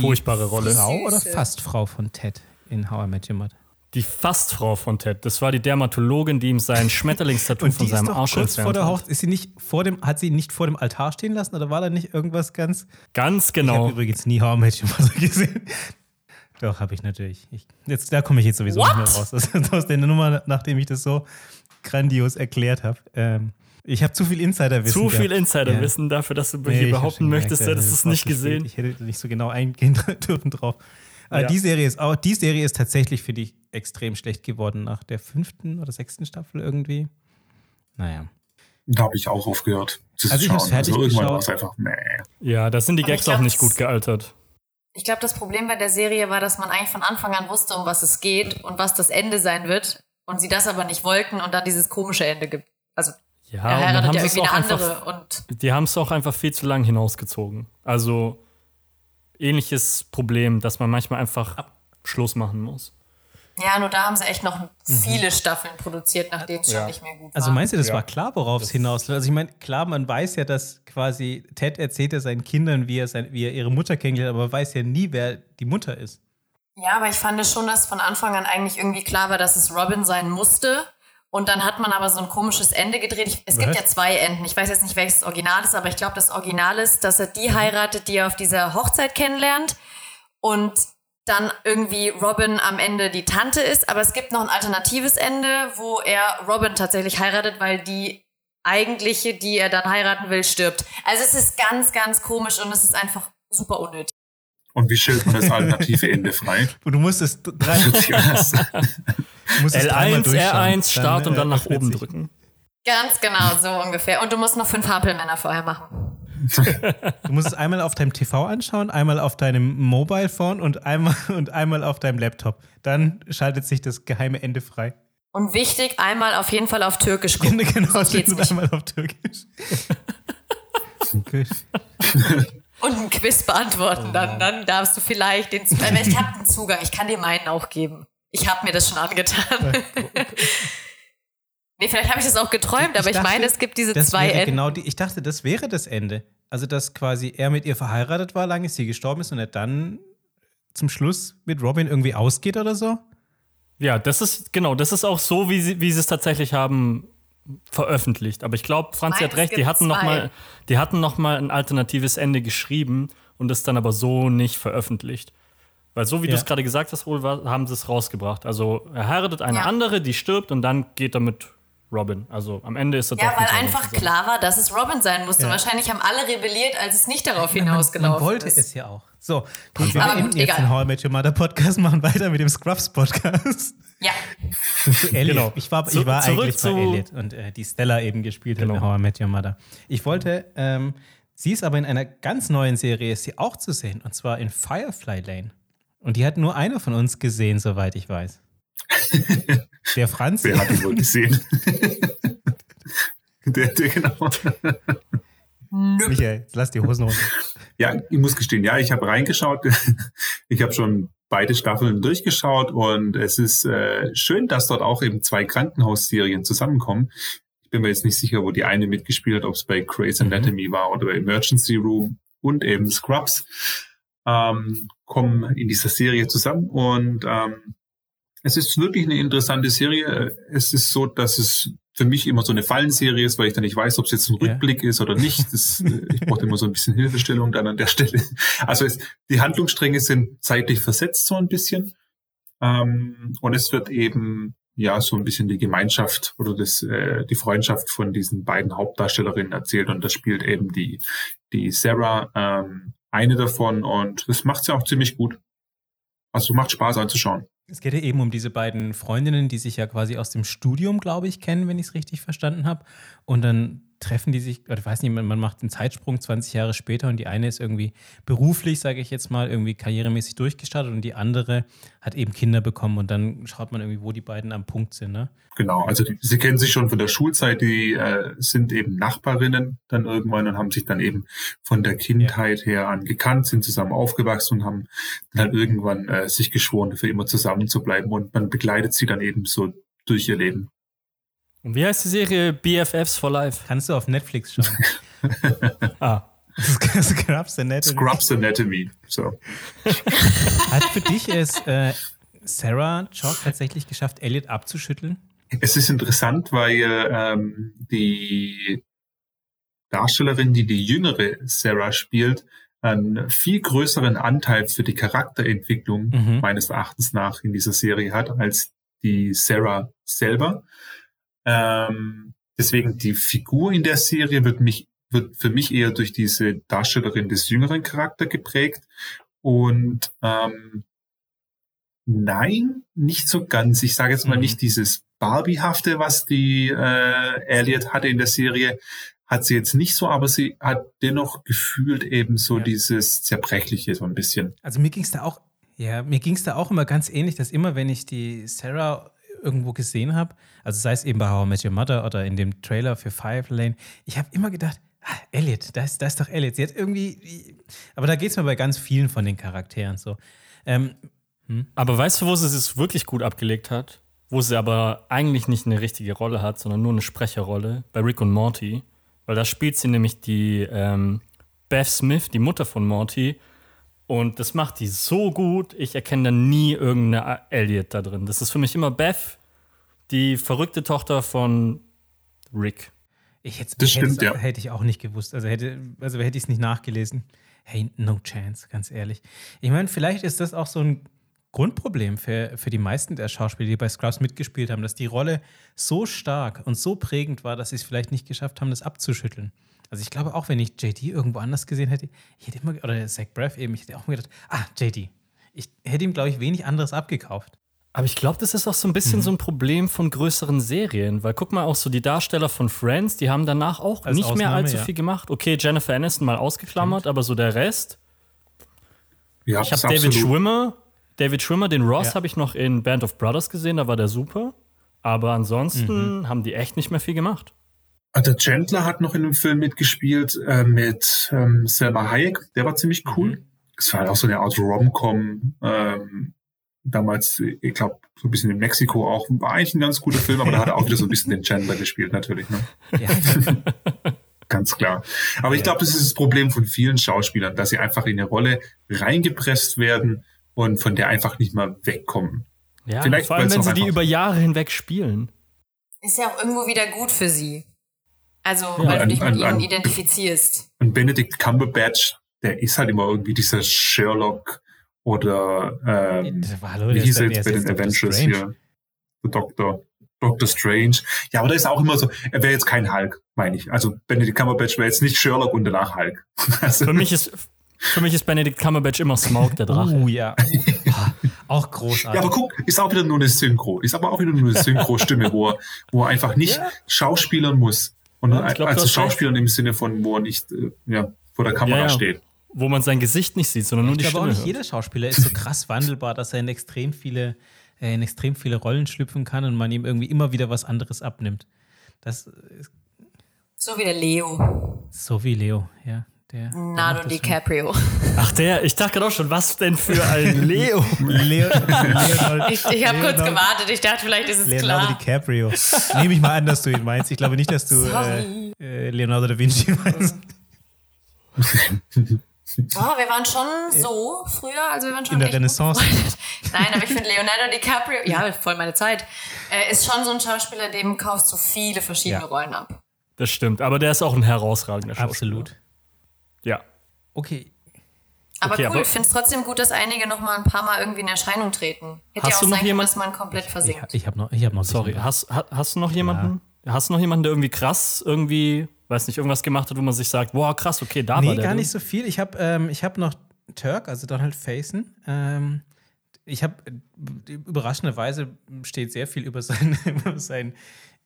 Furchtbare Rolle. Frau oder Süße. fast Frau von Ted in How I Met Your Mother. Die Fastfrau von Ted, das war die Dermatologin, die ihm sein Schmetterlingstattoo [laughs] von seinem ist doch Arsch kurz vor entfernt der hat. Hochzeit, ist sie nicht vor dem, hat sie ihn nicht vor dem Altar stehen lassen oder war da nicht irgendwas ganz? Ganz Ich habe genau. übrigens nie How I Met Your Mother [laughs] gesehen. Doch, habe ich natürlich. Ich, jetzt, da komme ich jetzt sowieso nicht mehr raus. Aus, [laughs] aus der Nummer, nachdem ich das so grandios erklärt habe. Ähm, ich habe zu viel Insiderwissen. Zu viel. Insiderwissen dafür, dass du Nee, hier ich behaupten schon gemerkt, möchtest, ja, du hättest das es nicht gesehen. Ich hätte nicht so genau eingehen [laughs] dürfen drauf. Aber Ja. die Serie ist auch, die Serie ist tatsächlich für dich extrem schlecht geworden nach der fünften oder sechsten Staffel irgendwie. Naja. Da habe ich auch aufgehört zu Also ich schauen. fertig also irgendwann geschaut. war es einfach, nee. Ja, da sind die ich Gags glaub, auch nicht das- gut gealtert. Ich glaube, das Problem bei der Serie war, dass man eigentlich von Anfang an wusste, um was es geht und was das Ende sein wird. Und sie das aber nicht wollten und dann dieses komische Ende gibt. Also Ja, er und dann heiratet haben ja sie es irgendwie auch eine einfach, andere. Und die haben es auch einfach viel zu lang hinausgezogen. Also ähnliches Problem, dass man manchmal einfach Schluss machen muss. ja, nur da haben sie echt noch viele Staffeln produziert, nachdem es Ja. schon nicht mehr gut war. Also meinst du, das Ja. war klar, worauf es hinausläuft? Also ich meine, klar, man weiß ja, dass quasi Ted erzählt ja seinen Kindern, wie er, sein, wie er ihre Mutter kennengelernt hat, aber man weiß ja nie, wer die Mutter ist. Ja, aber ich fand schon, dass von Anfang an eigentlich irgendwie klar war, dass es Robin sein musste. Und dann hat man aber so ein komisches Ende gedreht. Ich, es gibt Was? ja zwei Enden. Ich weiß jetzt nicht, welches das Original ist, aber ich glaube, das Original ist, dass er die heiratet, die er auf dieser Hochzeit kennenlernt. Und dann irgendwie Robin am Ende die Tante ist. Aber es gibt noch ein alternatives Ende, wo er Robin tatsächlich heiratet, weil die eigentliche, die er dann heiraten will, stirbt. Also es ist ganz, ganz komisch und es ist einfach super unnötig. Und wie stellt man das alternative Ende frei? Und du musst es drei, musst es dreimal L1, durchschauen. R1, Start und äh, dann nach öffnet oben sich. drücken. Ganz genau, so ungefähr. Und du musst noch fünf Hampelmänner vorher machen. Du musst es einmal auf deinem TV anschauen, einmal auf deinem Mobile Phone und einmal, [laughs] und einmal auf deinem Laptop. Dann schaltet sich das geheime Ende frei. Und wichtig, einmal auf jeden Fall auf Türkisch [laughs] gucken. genau, sonst geht's [laughs] einmal auf Türkisch. Okay. Und ein Quiz beantworten, dann, dann darfst du vielleicht den Zugang. Ich habe einen Zugang, ich kann dir meinen auch geben. Ich habe mir das schon angetan. [laughs] Nee, vielleicht habe ich das auch geträumt, aber ich, dachte, meine, es gibt diese das zwei wäre Enden. Genau die, ich dachte, das wäre das Ende. Also, dass quasi er mit ihr verheiratet war, lange sie gestorben ist und er dann zum Schluss mit Robin irgendwie ausgeht oder so. Ja, das ist, genau, das ist auch so, wie sie, wie sie es tatsächlich haben veröffentlicht. Aber ich glaube, Franzi hat recht, die hatten noch zwei. mal, die hatten noch mal ein alternatives Ende geschrieben und es dann aber so nicht veröffentlicht. Weil so wie du Ja. es gerade gesagt hast, wohl haben sie es rausgebracht. Also er heiratet eine Ja. andere, die stirbt und dann geht er mit Robin. Also am Ende ist er Ja, doch weil einfach zusammen. klar war, dass es Robin sein musste. Ja. Wahrscheinlich haben alle rebelliert, als es nicht darauf [laughs] hinausgelaufen man wollte ist. es ja auch. So, gut, wir Aber gut, jetzt egal. den How I Met Your Mother Podcast, machen weiter mit dem Scrubs Podcast. Ja, [laughs] zu Elliot. Genau. Ich war, ich war zurück eigentlich bei zu- Elliot und äh, die Stella eben gespielt hat Genau. in How I Met Your Mother. Ich wollte, ähm, sie ist aber in einer ganz neuen Serie, ist sie auch zu sehen, und zwar in Firefly Lane. Und die hat nur einer von uns gesehen, soweit ich weiß. [laughs] Der Franz. Wer hat ihn wohl gesehen? [laughs] der, der, genau. [laughs] Michael, lass die Hosen runter. Ja, ich muss gestehen, ja, ich habe reingeschaut. Ich habe schon beide Staffeln durchgeschaut und es ist äh, schön, dass dort auch eben zwei Krankenhausserien zusammenkommen. Ich bin mir jetzt nicht sicher, wo die eine mitgespielt hat, ob es bei Grey's Anatomy war oder bei Emergency Room und eben Scrubs ähm, kommen in dieser Serie zusammen und ähm, es ist wirklich eine interessante Serie. Es ist so, dass es für mich immer so eine Fallenserie ist, weil ich dann nicht weiß, ob es jetzt ein Ja. Rückblick ist oder nicht. Das, [laughs] äh, ich brauche immer so ein bisschen Hilfestellung dann an der Stelle. Also es, die Handlungsstränge sind zeitlich versetzt so ein bisschen. Ähm, und es wird eben ja so ein bisschen die Gemeinschaft oder das, äh, die Freundschaft von diesen beiden Hauptdarstellerinnen erzählt. Und da spielt eben die, die Sarah ähm, eine davon und das macht sie auch ziemlich gut. Also macht Spaß anzuschauen. Es geht ja eben um diese beiden Freundinnen, die sich ja quasi aus dem Studium, glaube ich, kennen, wenn ich es richtig verstanden habe. Und dann treffen die sich, oder ich weiß nicht, man macht einen Zeitsprung 20 Jahre später und die eine ist irgendwie beruflich, sage ich jetzt mal, irgendwie karrieremäßig durchgestartet und die andere hat eben Kinder bekommen und dann schaut man irgendwie, wo die beiden am Punkt sind. Ne? Genau, also die, sie kennen sich schon von der Schulzeit, die äh, sind eben Nachbarinnen dann irgendwann und haben sich dann eben von der Kindheit her an gekannt, sind zusammen aufgewachsen und haben dann irgendwann äh, sich geschworen, für immer zusammen zu bleiben und man begleitet sie dann eben so durch ihr Leben. Und wie heißt die Serie BFFs for Life? Kannst du auf Netflix schauen. [laughs] Ah, [laughs] Scrubs Anatomy. Scrubs Anatomy. So. Hat für dich es äh, Sarah Chalk tatsächlich geschafft, Elliot abzuschütteln? Es ist interessant, weil ähm, die Darstellerin, die die jüngere Sarah spielt, einen viel größeren Anteil für die Charakterentwicklung Mhm. meines Erachtens nach in dieser Serie hat als die Sarah selber. Ähm, deswegen die Figur in der Serie wird mich wird für mich eher durch diese Darstellerin des jüngeren Charakter geprägt und ähm, nein, nicht so ganz. Ich sage jetzt mal Mhm. nicht dieses Barbiehafte, was die äh, Elliot hatte in der Serie, hat sie jetzt nicht so, aber sie hat dennoch gefühlt eben so Ja. dieses Zerbrechliche so ein bisschen. Also mir ging es da auch, ja, mir ging es da auch immer ganz ähnlich, dass immer, wenn ich die Sarah irgendwo gesehen habe, also sei es eben bei How I Met Your Mother oder in dem Trailer für Firefly Lane, ich habe immer gedacht, ah, Elliot, da ist, ist doch Elliot. Sie hat irgendwie, aber da geht es mir bei ganz vielen von den Charakteren so. Ähm, aber weißt du, wo sie es wirklich gut abgelegt hat? Wo sie aber eigentlich nicht eine richtige Rolle hat, sondern nur eine Sprecherrolle bei Rick und Morty. Weil da spielt sie nämlich die ähm, Beth Smith, die Mutter von Morty. Und das macht die so gut, ich erkenne da nie irgendeine Elliot da drin. Das ist für mich immer Beth, die verrückte Tochter von Rick. ich hätte Das hätte stimmt, es- ja. hätte ich auch nicht gewusst. Also hätte, also hätte ich es nicht nachgelesen. Hey, no chance, ganz ehrlich. Ich meine, vielleicht ist das auch so ein Grundproblem für, für die meisten der Schauspieler, die bei Scrubs mitgespielt haben, dass die Rolle so stark und so prägend war, dass sie es vielleicht nicht geschafft haben, das abzuschütteln. Also ich glaube auch, wenn ich JD irgendwo anders gesehen hätte, ich hätte immer, oder Zach Braff eben, ich hätte auch mir gedacht, ah, JD. Ich hätte ihm, glaube ich, wenig anderes abgekauft. Aber ich glaube, das ist auch so ein bisschen so ein Problem von größeren Serien, weil guck mal, auch so die Darsteller von Friends, die haben danach auch Als nicht mehr Ausnahme, allzu ja. viel gemacht. Okay, Jennifer Aniston mal ausgeklammert, aber so der Rest. Ja, Ich habe David absolut- Schwimmer, David Schwimmer, den Ross Ja. habe ich noch in Band of Brothers gesehen, da war der super. Aber ansonsten haben die echt nicht mehr viel gemacht. Der Chandler hat noch in einem Film mitgespielt äh, mit ähm, Selma Hayek. Der war ziemlich cool. Mhm. Es war halt auch so eine Art Rom-Com. Ähm, damals, ich glaube, so ein bisschen in Mexiko auch, war eigentlich ein ganz guter Film, aber da hat er auch wieder so ein bisschen den Chandler gespielt, natürlich. Ne? Ja. [laughs] ganz klar. Aber ich glaube, das ist das Problem von vielen Schauspielern, dass sie einfach in eine Rolle reingepresst werden und von der einfach nicht mal wegkommen. Ja, Vielleicht, vor allem, wenn sie die über Jahre hinweg spielen. Ist ja auch irgendwo wieder gut für sie. Also, ja, weil du dich mit ihnen identifizierst. Und Benedict Cumberbatch, der ist halt immer irgendwie dieser Sherlock oder ähm, Hallo, wie hieß er jetzt bei den Avengers hier? Der Doktor. Doctor Strange. Ja, aber da ist auch immer so, er wäre jetzt kein Hulk, meine ich. Also Benedict Cumberbatch wäre jetzt nicht Sherlock und danach Hulk. [laughs] Also, für mich ist für mich ist Benedict Cumberbatch immer Smaug, der Drache. Oh ja. auch großartig. Ja, aber guck, ist auch wieder nur eine Synchro. Ist aber auch wieder nur eine Synchro-Stimme, wo er, wo er einfach nicht ja. schauspielern muss. Und ja, glaub, also Schauspielern im Sinne von, wo er nicht äh, ja, vor der Kamera ja, steht. Wo man sein Gesicht nicht sieht, sondern nur ich die Stimme. Aber auch nicht jeder Schauspieler ist so krass wandelbar, dass er in extrem viele in extrem viele Rollen schlüpfen kann und man ihm irgendwie immer wieder was anderes abnimmt. Das so wie der Leo. So wie Leo, ja. Der, Leonardo DiCaprio. Ach, der, ich dachte gerade auch schon, was denn für ein [laughs] Leo? Leo ich ich habe kurz gewartet, ich dachte, vielleicht ist es Leonardo klar. DiCaprio. Nehme ich mal an, dass du ihn meinst. Ich glaube nicht, dass du äh, äh, Leonardo da Vinci meinst. [laughs] Oh, wir waren schon so früher, also wir waren schon in der Renaissance. [laughs] Nein, aber ich finde Leonardo DiCaprio, ja, voll meine Zeit, äh, ist schon so ein Schauspieler, dem kaufst du viele verschiedene ja. Rollen ab. Das stimmt, aber der ist auch ein herausragender Schauspieler. Absolut. Ja. Okay. Aber okay, cool, ich finde es trotzdem gut, dass einige noch mal ein paar Mal irgendwie in Erscheinung treten. Hätte ja auch sein können, dass man komplett versinkt. Ich, ich habe noch, ich hab noch. Sorry, hast, hast du noch jemanden? Ja. Hast du noch jemanden, der irgendwie krass irgendwie weiß nicht, irgendwas gemacht hat, wo man sich sagt, boah, krass, okay, da nee, war der. Nee, gar nicht so viel. Ich habe ähm, hab noch Turk, also Donald Faison. Ähm, ich habe überraschenderweise steht sehr viel über sein, [laughs] über sein,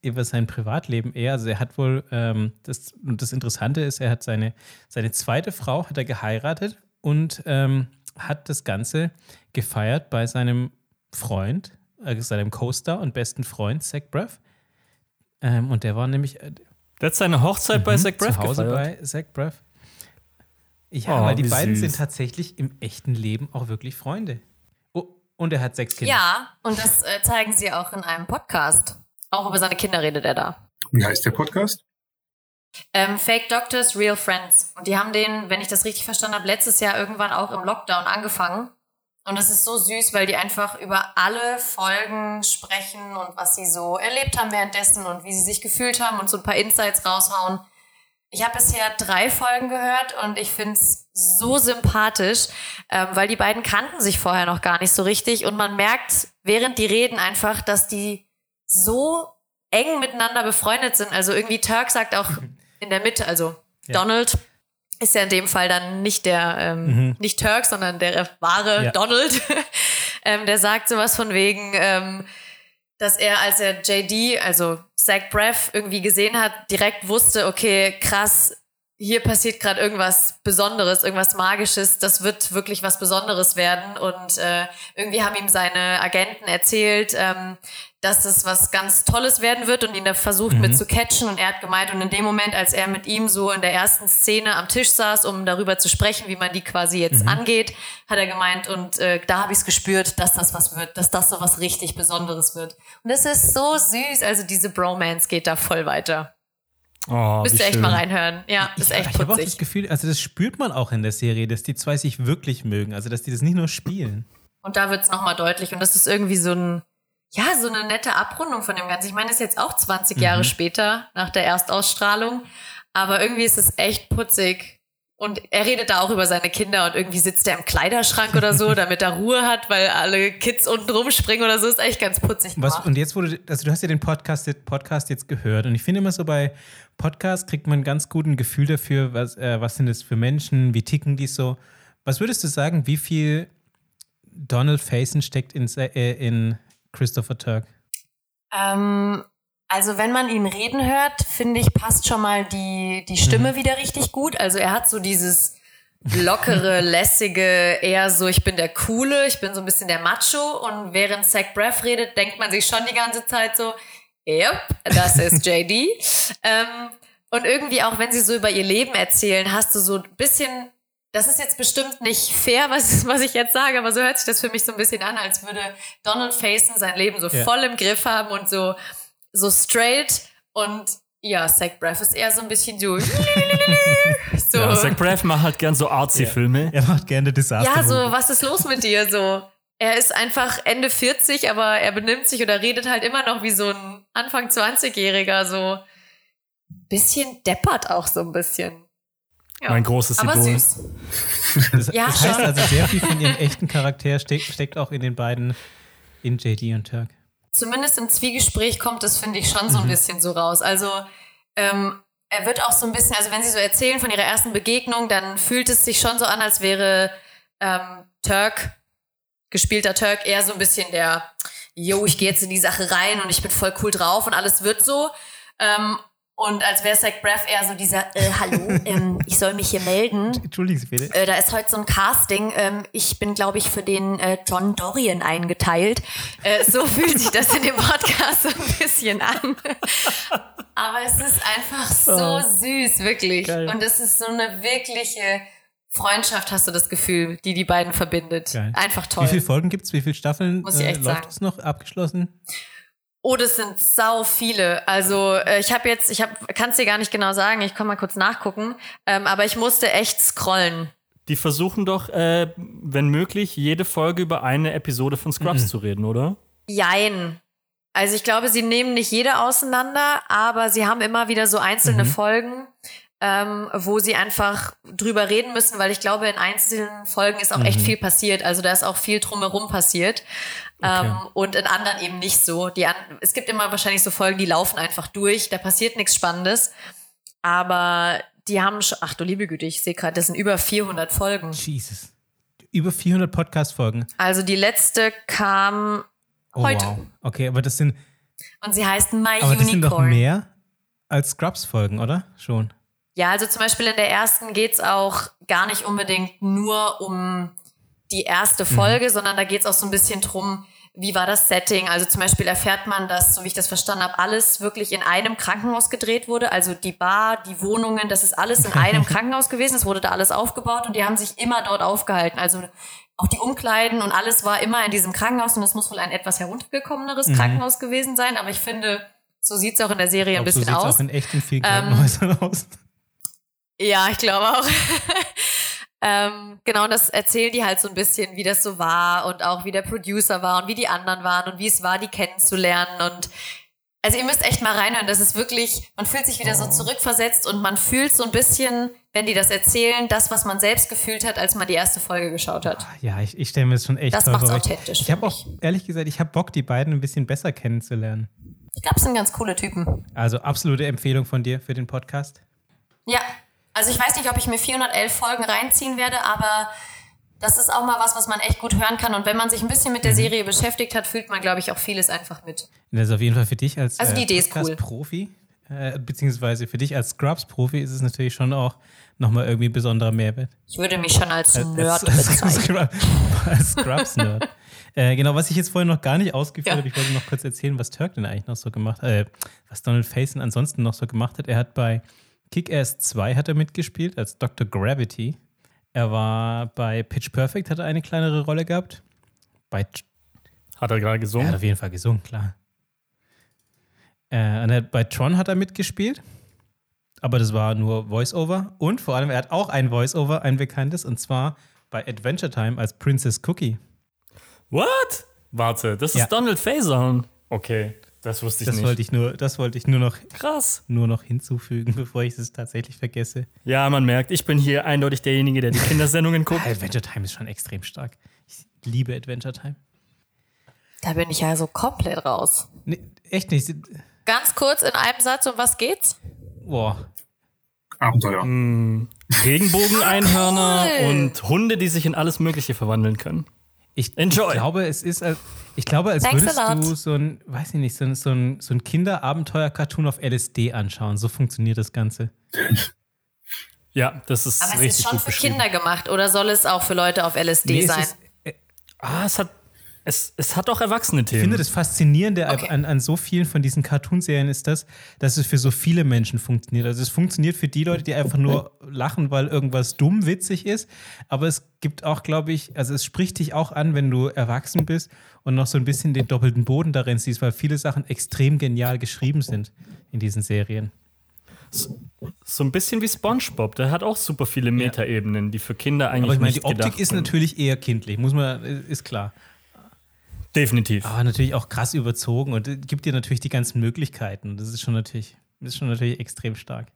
über sein Privatleben eher. Also er hat wohl, ähm, das, und das Interessante ist, er hat seine, seine zweite Frau hat er geheiratet und ähm, hat das Ganze gefeiert bei seinem Freund, äh, seinem Co-Star und besten Freund, Zach Braff. Ähm, und der war nämlich, äh, der hat seine Hochzeit mhm, bei Zach Braff Zu Hause gefeiert. bei Zach Braff. Ja, oh, weil die beiden süß. sind tatsächlich im echten Leben auch wirklich Freunde. Oh, und er hat sechs Kinder. Ja, und das äh, zeigen sie auch in einem Podcast. Auch über seine Kinder redet er da. Wie heißt der Podcast? Ähm, Fake Doctors, Real Friends. Und die haben den, wenn ich das richtig verstanden habe, letztes Jahr irgendwann auch im Lockdown angefangen. Und das ist so süß, weil die einfach über alle Folgen sprechen und was sie so erlebt haben währenddessen und wie sie sich gefühlt haben und so ein paar Insights raushauen. Ich habe bisher drei Folgen gehört und ich finde es so sympathisch, ähm, weil die beiden kannten sich vorher noch gar nicht so richtig und man merkt während die reden einfach, dass die so eng miteinander befreundet sind. Also irgendwie Turk sagt auch [laughs] in der Mitte, also ja. Donald ist ja in dem Fall dann nicht der, ähm, mhm. nicht Turk, sondern der wahre ja. Donald. [laughs] ähm, der sagt sowas von wegen, ähm, dass er, als er JD, also Zach Braff, irgendwie gesehen hat, direkt wusste, okay, krass, hier passiert gerade irgendwas Besonderes, irgendwas Magisches, das wird wirklich was Besonderes werden. Und äh, irgendwie haben ihm seine Agenten erzählt, ähm, dass das was ganz Tolles werden wird und ihn da versucht mhm. mit zu catchen. Und er hat gemeint, und in dem Moment, als er mit ihm so in der ersten Szene am Tisch saß, um darüber zu sprechen, wie man die quasi jetzt mhm. angeht, hat er gemeint, und äh, da habe ich es gespürt, dass das was wird, dass das so was richtig Besonderes wird. Und das ist so süß. Also diese Bromance geht da voll weiter. Oh, Müsst ihr echt schön. mal reinhören. Ja, ist echt Ich, ich habe auch das Gefühl, also das spürt man auch in der Serie, dass die zwei sich wirklich mögen. Also, dass die das nicht nur spielen. Und da wird es nochmal deutlich. Und das ist irgendwie so ein, ja, so eine nette Abrundung von dem Ganzen. Ich meine, das ist jetzt auch 20 mhm. Jahre später nach der Erstausstrahlung, aber irgendwie ist es echt putzig. Und er redet da auch über seine Kinder und irgendwie sitzt er im Kleiderschrank oder so, [laughs] damit er Ruhe hat, weil alle Kids unten rumspringen oder so. Ist echt ganz putzig. Was, und jetzt wurde, also du hast ja den Podcast, Podcast jetzt gehört und ich finde immer so bei Podcasts kriegt man ein ganz guten Gefühl dafür, was, äh, was sind das für Menschen, wie ticken die so. Was würdest du sagen, wie viel Donald Faison steckt in, äh, in Christopher Turk? Ähm, also wenn man ihn reden hört, finde ich, passt schon mal die, die Stimme mhm. wieder richtig gut. Also er hat so dieses lockere, [laughs] lässige, eher so, ich bin der Coole, ich bin so ein bisschen der Macho. Und während Zach Braff redet, denkt man sich schon die ganze Zeit so, yep, das ist [laughs] JD. ähm, und irgendwie auch, wenn sie so über ihr Leben erzählen, hast du so ein bisschen das ist jetzt bestimmt nicht fair, was, was ich jetzt sage, aber so hört sich das für mich so ein bisschen an, als würde Donald Faison sein Leben so Ja. voll im Griff haben und so, so straight und ja, Zach Braff ist eher so ein bisschen so, [laughs] so Ja, Zach Braff macht halt gern so Artsy-Filme. Er macht gerne Desaster. ja, so, was ist los mit dir? So, er ist einfach Ende 40, aber er benimmt sich oder redet halt immer noch wie so ein Anfang 20-Jähriger, so bisschen deppert auch so ein bisschen. Ja. Mein großes aber Idol. süß. Das, Ja, das heißt schon. also, sehr viel von ihrem echten Charakter steckt, steckt auch in den beiden, in JD und Turk. Zumindest im Zwiegespräch kommt es, finde ich, schon so ein bisschen so raus. Also, ähm, er wird auch so ein bisschen, also wenn sie so erzählen von ihrer ersten Begegnung, dann fühlt es sich schon so an, als wäre ähm, Turk, gespielter Turk, eher so ein bisschen der, yo, ich gehe jetzt in die Sache rein und ich bin voll cool drauf und alles wird so. Ähm, und als wäre Zach Braff eher so dieser, äh, hallo, [laughs] ähm, ich soll mich hier melden. Entschuldigen Sie bitte. Äh, da ist heute so ein Casting. Ähm, ich bin, glaube ich, für den äh, John Dorian eingeteilt. Äh, so [laughs] fühlt sich das in dem Podcast so ein bisschen an. [laughs] Aber es ist einfach so süß, wirklich. Geil. Und es ist so eine wirkliche Freundschaft, hast du das Gefühl, die die beiden verbindet. Geil. Einfach toll. Wie viele Folgen gibt es? Wie viele Staffeln Muss ich äh, echt läuft sagen. es noch? Abgeschlossen? Oh, das sind sau viele. Also äh, ich habe jetzt, ich habe, kann es dir gar nicht genau sagen. Ich kann mal kurz nachgucken. Ähm, aber ich musste echt scrollen. Die versuchen doch, äh, wenn möglich, jede Folge über eine Episode von Scrubs zu reden, oder? Jein. Also ich glaube, sie nehmen nicht jede auseinander, aber sie haben immer wieder so einzelne Folgen, ähm, wo sie einfach drüber reden müssen, weil ich glaube, in einzelnen Folgen ist auch echt viel passiert. Also da ist auch viel drumherum passiert. Ähm, und in anderen eben nicht so. Die an es gibt immer wahrscheinlich so Folgen, die laufen einfach durch, da passiert nichts Spannendes. Aber die haben schon, ach du liebe Güte, ich sehe gerade, das sind über 400 Folgen. Jesus. Über 400 Podcast-Folgen. Also die letzte kam Oh, Heute. wow. Okay, aber das sind, und sie heißt My aber das sind doch Unicorn. mehr als Scrubs-Folgen, oder? Schon. Ja, also zum Beispiel in der ersten geht's auch gar nicht unbedingt nur um die erste Folge, sondern da geht's auch so ein bisschen drum, wie war das Setting? Also zum Beispiel erfährt man, dass, so wie ich das verstanden habe, alles wirklich in einem Krankenhaus gedreht wurde. Also die Bar, die Wohnungen, das ist alles in einem [laughs] Krankenhaus gewesen. Es wurde da alles aufgebaut und die haben sich immer dort aufgehalten. Also auch die Umkleiden und alles war immer in diesem Krankenhaus und es muss wohl ein etwas heruntergekommeneres Krankenhaus gewesen sein. Aber ich finde, so sieht's auch in der Serie ein glaub, so bisschen sieht's aus. auch in echt in vielen Ähm, Krankenhäusern aus. Ja, ich glaube auch. [laughs] ähm, genau, und das erzählen die halt so ein bisschen, wie das so war und auch wie der Producer war und wie die anderen waren und wie es war, die kennenzulernen. Und also ihr müsst echt mal reinhören. Das ist wirklich, man fühlt sich wieder so zurückversetzt und man fühlt so ein bisschen, wenn die das erzählen, das, was man selbst gefühlt hat, als man die erste Folge geschaut hat. Ja, ich, ich stelle mir das schon echt Das toll macht's vor. authentisch, Ich habe auch, ehrlich gesagt, ich habe Bock, die beiden ein bisschen besser kennenzulernen. Ich glaube, es sind ganz coole Typen. Also absolute Empfehlung von dir für den Podcast. Ja, also ich weiß nicht, ob ich mir 411 Folgen reinziehen werde, aber das ist auch mal was, was man echt gut hören kann. Und wenn man sich ein bisschen mit der Serie beschäftigt hat, fühlt man, glaube ich, auch vieles einfach mit. Das ist auf jeden Fall für dich als Also die äh, Idee ist cool. Äh, beziehungsweise für dich als Scrubs-Profi ist es natürlich schon auch nochmal irgendwie ein besonderer Mehrwert. Ich würde mich schon als Nerd als, bezeichnen. [laughs] Scrub- als Scrubs-Nerd. äh, genau, was ich jetzt vorhin noch gar nicht ausgeführt Ja. habe, ich wollte noch kurz erzählen, was Turk denn eigentlich noch so gemacht hat, äh, was Donald Faison ansonsten noch so gemacht hat. Er hat bei Kick-Ass 2 hat er mitgespielt als Dr. Gravity. Er war bei Pitch Perfect, hat er eine kleinere Rolle gehabt. Bei Hat er gerade er hat gesungen? auf jeden Fall gesungen, klar. Äh, bei Tron hat er mitgespielt, aber das war nur Voice-Over. Und vor allem, er hat auch ein Voice-Over, ein bekanntes, und zwar bei Adventure Time als Princess Cookie. What? Warte, das ist Ja. Donald Faison. Okay, das wusste ich Das nicht. wollte ich, nur, das wollte ich nur, noch, Krass. nur noch hinzufügen, [laughs] bevor ich es tatsächlich vergesse. Ja, man merkt, ich bin hier eindeutig derjenige, der die Kindersendungen guckt. [laughs] Adventure Time ist schon extrem stark. Ich liebe Adventure Time. Da bin ich ja so komplett raus. Nee, echt nicht. Ganz kurz in einem Satz, um was geht's? Boah. Abenteuer. Regenbogeneinhörner Cool. und Hunde, die sich in alles Mögliche verwandeln können. Ich, ich glaube, es ist, als, ich glaube, als Thanks würdest du so ein, weiß ich nicht, so ein, so ein, so ein Kinderabenteuer-Cartoon auf LSD anschauen. So funktioniert das Ganze. Ja, das ist Aber es richtig ist schon für. Kinder gemacht oder soll es auch für Leute auf LSD Nee, es sein? ist, äh, Ah, es hat, es, es hat auch erwachsene Themen. Ich finde das Faszinierende Okay. an, an so vielen von diesen Cartoonserien ist das, dass es für so viele Menschen funktioniert. Also es funktioniert für die Leute, die einfach nur lachen, weil irgendwas dumm witzig ist. Aber es gibt auch, glaube ich, also es spricht dich auch an, wenn du erwachsen bist und noch so ein bisschen den doppelten Boden darin siehst, weil viele Sachen extrem genial geschrieben sind in diesen Serien. so ein bisschen wie SpongeBob. Der hat auch super viele Metaebenen, die für Kinder eigentlich Aber ich meine, die Optik ist sind. natürlich eher kindlich, muss man, ist klar. Definitiv. Aber natürlich auch krass überzogen und es gibt dir natürlich die ganzen Möglichkeiten. Das ist schon natürlich, das ist schon natürlich extrem stark.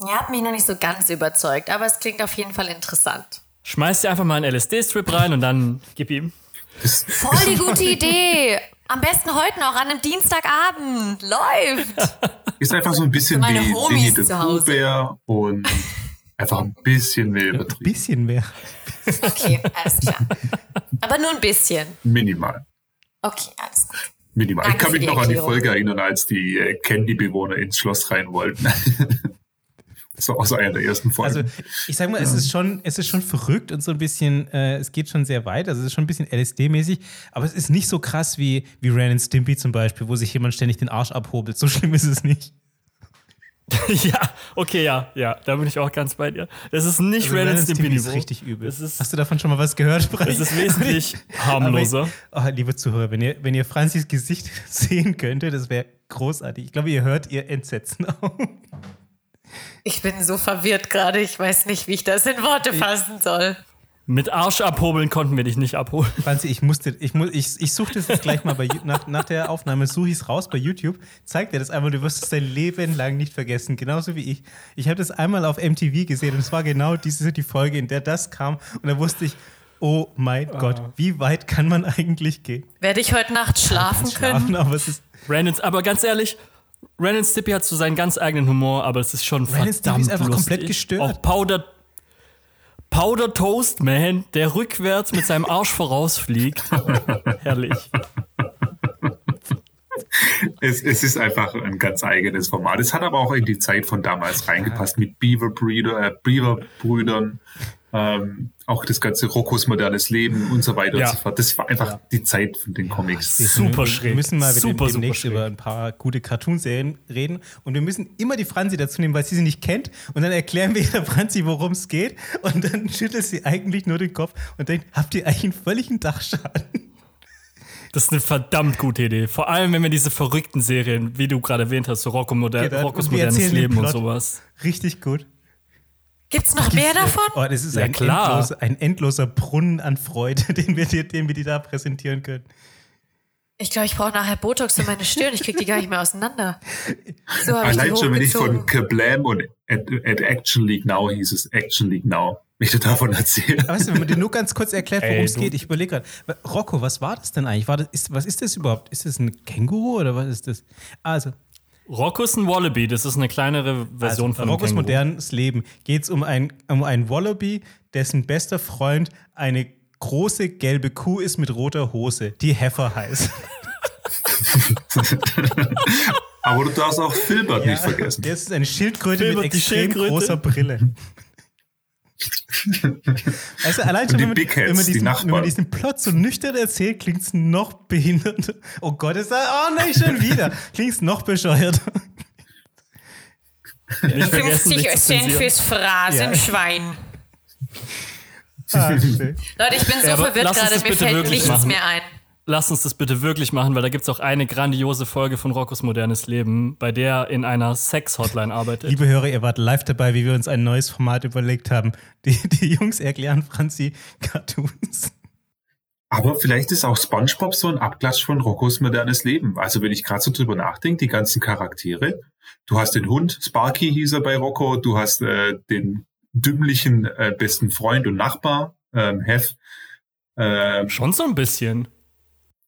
Ja, hat mich noch nicht so ganz überzeugt, aber es klingt auf jeden Fall interessant. Schmeiß dir einfach mal einen LSD-Strip rein und dann gib ihm. Voll die gute Idee. Am besten heute noch, an einem Dienstagabend. Läuft. Ist einfach so ein bisschen Meine wie Homies Winnie the zu Hause. Pooh Bär und einfach ein bisschen mehr Ein übertrieben. bisschen mehr. Okay, alles klar. Aber nur ein bisschen. Minimal. Okay, alles gut. Minimal. Danke ich kann mich noch an die. Folge erinnern, als die äh, Candy-Bewohner ins Schloss rein wollten. [laughs] so aus einer der ersten Folgen. Also ich sag mal, es ist schon, es ist schon verrückt und so ein bisschen, äh, es geht schon sehr weit, also es ist schon ein bisschen LSD-mäßig, aber es ist nicht so krass wie, wie Ren and Stimpy zum Beispiel, wo sich jemand ständig den Arsch abhobelt. So schlimm ist es nicht. [laughs] ja, okay, ja, ja, da bin ich auch ganz bei dir. Das ist nicht Also Ren and Stimpy ist Niveau. richtig übel. Das ist, Hast du davon schon mal was gehört? Brei? das ist wesentlich [laughs] harmloser. Aber, oh, liebe Zuhörer, wenn ihr, wenn ihr Franzis Gesicht [laughs] sehen könntet, das wäre großartig. Ich glaube, ihr hört ihr Entsetzen auch. Ich bin so verwirrt gerade. Ich weiß nicht, wie ich das in Worte fassen soll. Mit Arsch abhobeln konnten wir dich nicht abholen. Franzi, ich musste, ich, ich, ich suche das jetzt gleich mal bei, nach, nach der Aufnahme, suche ich es raus bei YouTube, zeig dir das einmal, du wirst es dein Leben lang nicht vergessen, genauso wie ich. Ich habe das einmal auf MTV gesehen und es war genau diese die Folge, in der das kam und da wusste ich, oh mein Gott, wie weit kann man eigentlich gehen? Werde ich heute Nacht schlafen können? Schlafen, aber es ist, and, aber ganz ehrlich, Ren and Stimpy hat so seinen ganz eigenen Humor, aber es ist schon Ren verdammt ist einfach lustig. komplett gestört. Auch Powder, Powder Toast Man, der rückwärts mit seinem Arsch vorausfliegt. [laughs] Herrlich. Es, es ist einfach ein ganz eigenes Format. Es hat aber auch in die Zeit von damals reingepasst mit Beaver Brüder, äh, Beaver Brüdern, ähm, auch das ganze Roccos modernes Leben und so weiter Ja. und so fort. Das war einfach die Zeit von den Comics. Super wir, schräg. Wir müssen mal Super, dem, super demnächst schräg. über ein paar gute Cartoonserien reden und wir müssen immer die Franzi dazu nehmen, weil sie sie nicht kennt und dann erklären wir der Franzi, worum es geht und dann [laughs] schüttelt sie eigentlich nur den Kopf und denkt, habt ihr eigentlich einen völligen Dachschaden? Das ist eine verdammt gute Idee. Vor allem, wenn wir diese verrückten Serien, wie du gerade erwähnt hast, so Rocco Moder Genau, Roccos modernes Leben und sowas. Richtig gut. Gibt's noch mehr davon? Oh, das ist Ja, ein, klar. endloser, ein endloser Brunnen an Freude, [laughs] den wir, dir, den wir dir da präsentieren können. Ich glaube, ich brauche nachher Botox in meine Stirn. Ich krieg die gar nicht mehr auseinander. So Allein schon, wenn ich von Kablam und at, at Action League Now hieß es Action League Now, wenn ich dir davon erzähle. Weißt du, wenn man dir nur ganz kurz erklärt, worum es geht, ich überlege gerade, Rocco, was war das denn eigentlich? War das, ist, was ist das überhaupt? Ist das ein Känguru oder was ist das? Also, Rocco ist ein Wallaby, das ist eine kleinere Version also von Roccos Känguru. modernes Leben geht es um ein, um einen Wallaby, dessen bester Freund eine große gelbe Kuh ist mit roter Hose, die Heifer heißt. [laughs] Aber du darfst auch Filbert nicht vergessen. Das ist eine Schildkröte Filbert, mit extrem Schildkröte. großer Brille. Also allein schon, die wenn man, Big Heads, wenn, man die diesen, Nachbarn. wenn man diesen Plot so nüchtern erzählt, klingt es noch behindert. Oh Gott, ist das, oh nein, schon [laughs] wieder. Klingt es noch bescheuert. Nicht vergessen, 50 dich zu Cent fürs Phrasenschwein. Ah, schön. Leute, ich bin so Ja, verwirrt gerade, mir fällt nichts machen. mehr ein. Lass uns das bitte wirklich machen, weil da gibt es auch eine grandiose Folge von Roccos modernes Leben, bei der er in einer Sex-Hotline arbeitet. Liebe Hörer, ihr wart live dabei, wie wir uns ein neues Format überlegt haben. Die, die Jungs erklären Franzi Cartoons. Aber vielleicht ist auch SpongeBob so ein Abklatsch von Roccos modernes Leben. Also wenn ich gerade so drüber nachdenke, die ganzen Charaktere. Du hast den Hund, Sparky hieß er bei Rocco. Du hast äh, den dümmlichen äh, besten Freund und Nachbar, ähm, Hef. Ähm, Schon so ein bisschen.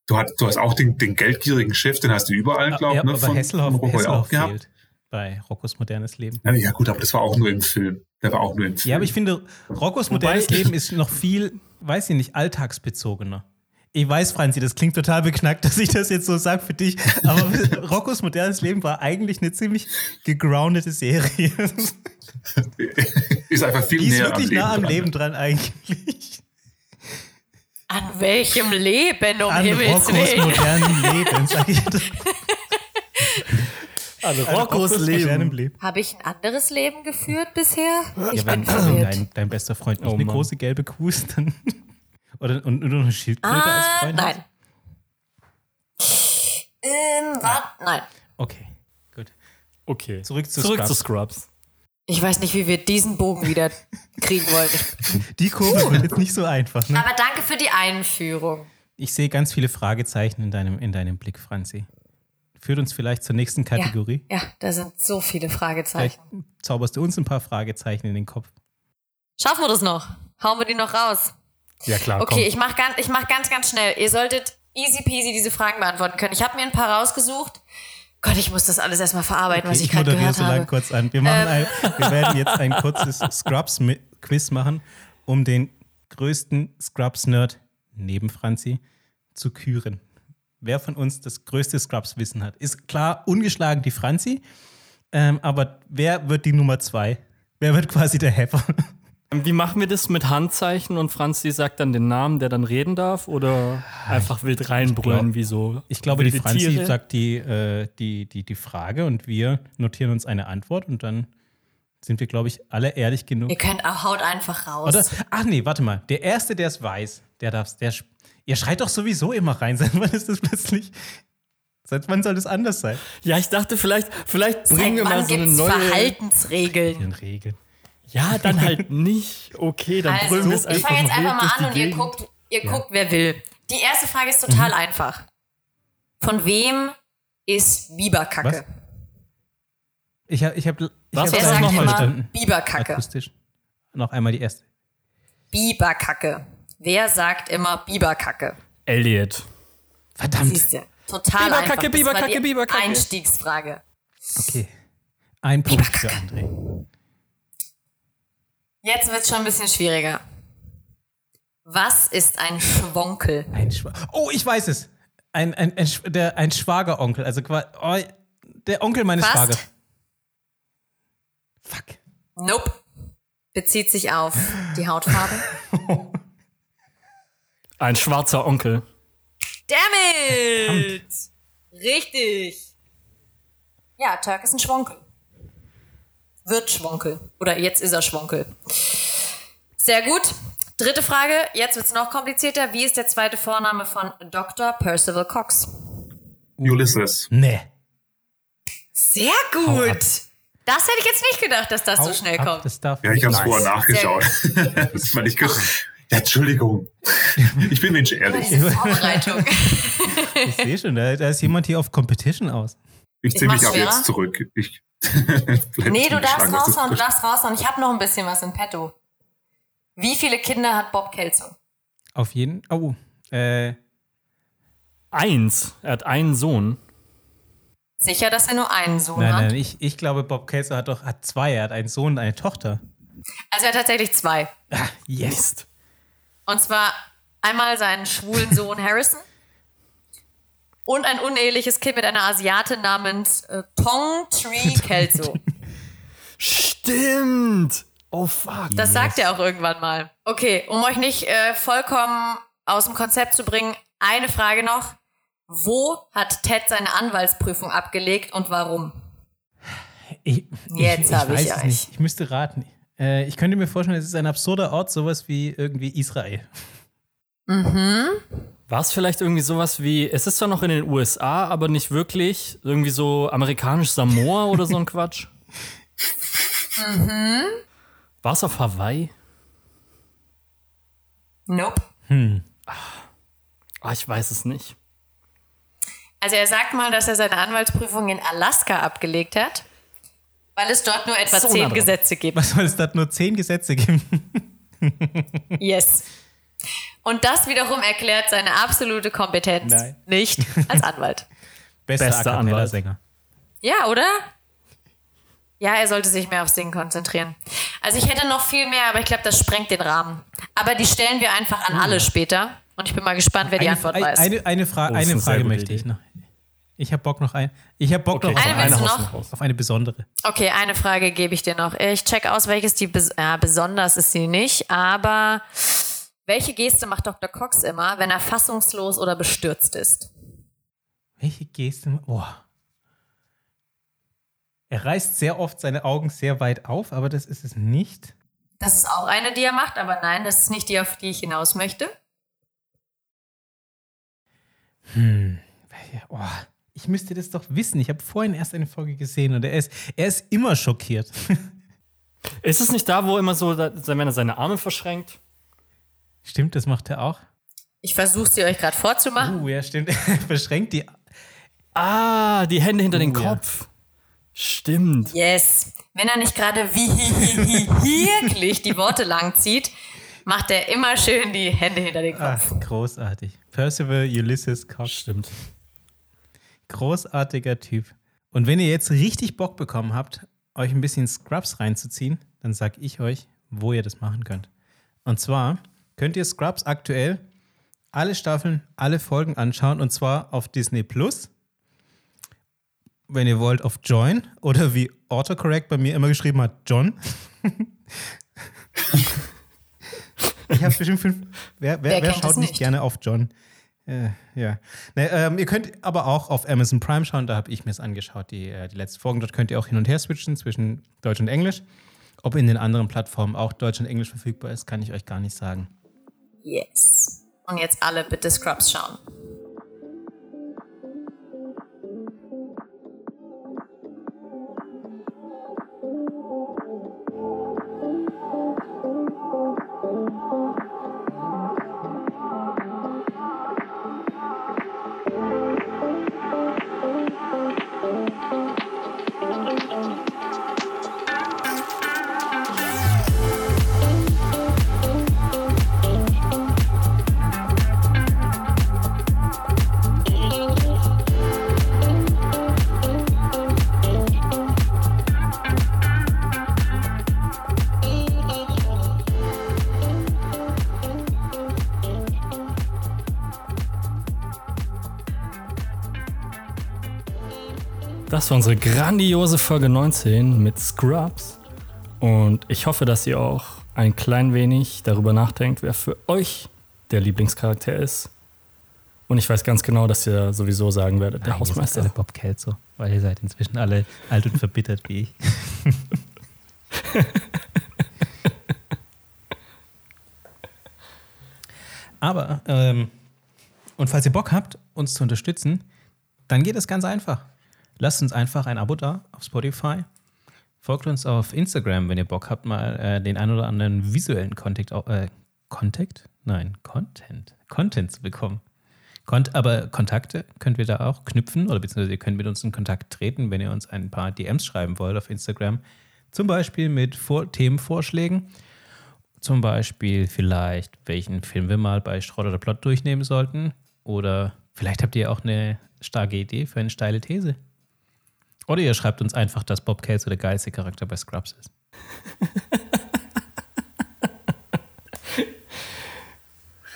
Du, hast, du hast auch den, den geldgierigen Chef, den hast du überall, glaube ich, ja, ne, aber von, Hesselhoff, von Rocco ja Hesselhoff auch gehabt. fehlt bei Roccos modernes Leben. Ja, ja gut, aber das war auch nur im Film. Der war auch nur im Film. Ja, aber ich finde, Roccos modernes Leben ist noch viel, weiß ich nicht, alltagsbezogener. Ich weiß, Franzi, das klingt total beknackt, [laughs] dass ich das jetzt so sage für dich, aber [laughs] Roccos modernes Leben war eigentlich eine ziemlich gegroundete Serie. [laughs] ist einfach viel Die ist näher wirklich am Leben nah am dran. Leben dran eigentlich. An welchem Leben, um An Himmels Willen? modernen Leben, sag ich. Also An Roccos modernem Leben. Habe ich ein anderes Leben geführt bisher? Ich Ja, bin wenn verwirrt. dein, dein bester Freund nicht Oh eine Mann. große gelbe Kuh ist, dann. Oder und, und eine Schildkröte als Ah, Freund nein. Ähm, warte, nein. Okay, gut. Okay. Zurück zu Zurück Scrubs. zu Scrubs. Ich weiß nicht, wie wir diesen Bogen wieder kriegen wollen. Die Kurve wird jetzt nicht so einfach. Ne? aber danke für die Einführung. Ich sehe ganz viele Fragezeichen in deinem, in deinem Blick, Franzi. Führt uns vielleicht zur nächsten Kategorie. Ja, ja, da sind so viele Fragezeichen. Vielleicht zauberst du uns ein paar Fragezeichen in den Kopf. Schaffen wir das noch? Hauen wir die noch raus? Ja, klar. Okay, ich mach, ganz, ich mach ganz, ganz schnell. Ihr solltet easy peasy diese Fragen beantworten können. Ich habe mir ein paar rausgesucht. Gott, ich muss das alles erstmal verarbeiten, was Okay, ich, ich gerade moderiere gehört so lang habe. Ähm. kurz an. Wir, machen ein, wir werden jetzt ein [laughs] kurzes Scrubs-Quiz machen, um den größten Scrubs-Nerd neben Franzi zu küren. Wer von uns das größte Scrubs-Wissen hat, ist klar ungeschlagen die Franzi. Ähm, aber wer wird die Nummer zwei? Wer wird quasi der Heffer? Wie machen wir das mit Handzeichen und Franzi sagt dann den Namen, der dann reden darf? Oder einfach wild reinbrüllen, wie so Ich glaube, die Franzi Tiere? sagt die, äh, die, die, die Frage und wir notieren uns eine Antwort und dann sind wir, glaube ich, alle ehrlich genug. Ihr könnt auch haut einfach raus. Oder? Ach nee, warte mal. Der Erste, der es weiß, der darf der Ihr schreit doch sowieso immer rein. [laughs] Seit wann ist das plötzlich? Seit wann soll das anders sein? Ja, ich dachte, vielleicht, vielleicht bringen wir mal so eine neue. Verhaltensregeln? Regeln. Ja, dann halt [laughs] nicht. Okay, dann brüllen wir es Also, ich einfach fange jetzt einfach mal an und ihr Gegend. guckt, ihr guckt, wer will. Die erste Frage ist total Mhm. einfach. Von wem ist Biberkacke? Was? Ich habe ich hab, ich Was? hab Wer das sagt noch mal immer verstanden. Biberkacke? Akustisch. Noch einmal die erste. Biberkacke. Wer sagt immer Biberkacke? Elliot. Verdammt. Siehst du? Total Biberkacke, einfach. Biberkacke, Biberkacke. Einstiegsfrage. Okay. Ein Punkt für André. Jetzt wird es schon ein bisschen schwieriger. Was ist ein Schwonkel? Ein Schwa oh, ich weiß es. Ein, ein, ein, Sch- der, ein Schwageronkel. Also quasi. Oh, der Onkel meines Fast. Schwagers. Fuck. Nope. Bezieht sich auf die Hautfarbe. [laughs] Ein schwarzer Onkel. Damn it! Richtig. Ja, Turk ist ein Schwonkel. Wird Schwonkel. Oder jetzt ist er Schwonkel. Sehr gut. Dritte Frage. Jetzt wird es noch komplizierter. Wie ist der zweite Vorname von Dr. Percival Cox? Ulysses. Nee. Sehr gut. Das hätte ich jetzt nicht gedacht, dass das so Hau schnell ab, kommt. Das darf Ja, ich habe es nicht. vorher nachgeschaut. [laughs] das fand ich gut. Ja, Entschuldigung. Ich bin Mensch ehrlich. Vorbereitung. [laughs] Ich sehe schon, da, ist jemand hier auf Competition aus. Ich ziehe mich mach's ab schwerer. jetzt zurück. Ich nee, du darfst raushauen, du darfst raushauen. Ich habe noch ein bisschen was in petto. Wie viele Kinder hat Bob Kelso? Auf jeden. Oh. Äh, Eins. Er hat einen Sohn. Sicher, dass er nur einen Sohn nein, hat? nein, ich, ich glaube, Bob Kelso hat doch hat zwei. Er hat einen Sohn und eine Tochter. Also er hat tatsächlich zwei. Ah, yes. Und zwar einmal seinen schwulen Sohn Harrison und ein uneheliches Kind mit einer Asiatin namens äh, Tong Tree [laughs] Kelso. Stimmt. Oh fuck. Das sagt er auch irgendwann mal. Okay, um euch nicht äh, vollkommen aus dem Konzept zu bringen, eine Frage noch. Wo hat Ted seine Anwaltsprüfung abgelegt und warum? Ich, Jetzt hab ich weiß es euch. Nicht. Ich müsste raten. Äh, ich könnte mir vorstellen, es ist ein absurder Ort, sowas wie irgendwie Israel. War es vielleicht irgendwie sowas wie, es ist zwar noch in den USA, aber nicht wirklich, irgendwie so amerikanisch Samoa oder so ein [laughs] Quatsch? mhm. War es auf Hawaii? Nope. Ah, ich weiß es nicht. Also er sagt mal, dass er seine Anwaltsprüfung in Alaska abgelegt hat, weil es dort nur etwa So zehn. Gesetze gibt. Was soll es da nur zehn Gesetze geben? Yes. Und das wiederum erklärt seine absolute Kompetenz Nein. nicht [laughs] als Anwalt. Bester, Bester A Anwalt. Sänger. Ja, oder? Ja, er sollte sich mehr aufs Singen konzentrieren. Also ich hätte noch viel mehr, aber ich glaube, das sprengt den Rahmen. Aber die stellen wir einfach an alle später. Und ich bin mal gespannt, wer die Eine, Antwort eine, weiß. eine, eine, Fra Oh, eine Frage möchte ich noch. Ich habe Bock noch ein. Ich habe Bock Okay, noch auf Eine noch? raus. auf eine besondere. Okay, eine Frage gebe ich dir noch. Ich check aus, welches die bes ja, besonders ist sie nicht, aber Welche Geste macht Dr. Cox immer, wenn er fassungslos oder bestürzt ist? Welche Geste? Oh. Er reißt sehr oft seine Augen sehr weit auf, aber das ist es nicht. Das ist auch eine, die er macht, aber nein, das ist nicht die, auf die ich hinaus möchte. Hm. Oh, ich müsste das doch wissen. Ich habe vorhin erst eine Folge gesehen und er ist, er ist immer schockiert. [laughs] Ist es nicht da, wo immer so, wenn er seine Arme verschränkt? Stimmt, das macht er auch. Ich versuche sie euch gerade vorzumachen. Uh, ja, stimmt. [laughs] Er verschränkt die. Ah, die Hände hinter Oh, den ja. Kopf. Stimmt. Yes. Wenn er nicht gerade wie wirklich die Worte lang zieht, macht er immer schön die Hände hinter den Kopf. Ach, großartig. Percival Ulysses Cox. Stimmt. Großartiger Typ. Und wenn ihr jetzt richtig Bock bekommen habt, euch ein bisschen Scrubs reinzuziehen, dann sag ich euch, wo ihr das machen könnt. Und zwar könnt ihr Scrubs aktuell alle Staffeln, alle Folgen anschauen und zwar auf Disney Plus. Wenn ihr wollt, auf Join oder wie Autocorrect bei mir immer geschrieben hat, John. [laughs] ich habe bestimmt fünf. Wer, wer, Wer schaut nicht? gerne auf John? Äh, ja. Ne, ähm, ihr könnt aber auch auf Amazon Prime schauen, da habe ich mir es angeschaut, die, äh, die letzten Folgen. Dort könnt ihr auch hin und her switchen zwischen Deutsch und Englisch. Ob in den anderen Plattformen auch Deutsch und Englisch verfügbar ist, kann ich euch gar nicht sagen. Yes. Und jetzt alle bitte Scrubs schauen. Das war unsere grandiose Folge 19 mit Scrubs. Und ich hoffe, dass ihr auch ein klein wenig darüber nachdenkt, wer für euch der Lieblingscharakter ist. Und ich weiß ganz genau, dass ihr sowieso sagen werdet, der Nein, ihr seid Hausmeister. alle Bob Kelso, weil ihr seid inzwischen alle alt und verbittert wie ich. [laughs] Aber, ähm, und falls ihr Bock habt, uns zu unterstützen, dann geht es ganz einfach. Lasst uns einfach ein Abo da auf Spotify. Folgt uns auf Instagram, wenn ihr Bock habt, mal äh, den ein oder anderen visuellen Contact, au- äh, Contact? Nein, Content. Content zu bekommen. Kont aber Kontakte könnt ihr da auch knüpfen oder beziehungsweise ihr könnt mit uns in Kontakt treten, wenn ihr uns ein paar DMs schreiben wollt auf Instagram. Zum Beispiel mit Vor Themenvorschlägen. Zum Beispiel vielleicht, welchen Film wir mal bei Schrott oder Plot durchnehmen sollten. Oder vielleicht habt ihr auch eine starke Idee für eine steile These. Oder ihr schreibt uns einfach, dass Bob Kelso der geilste Charakter bei Scrubs ist.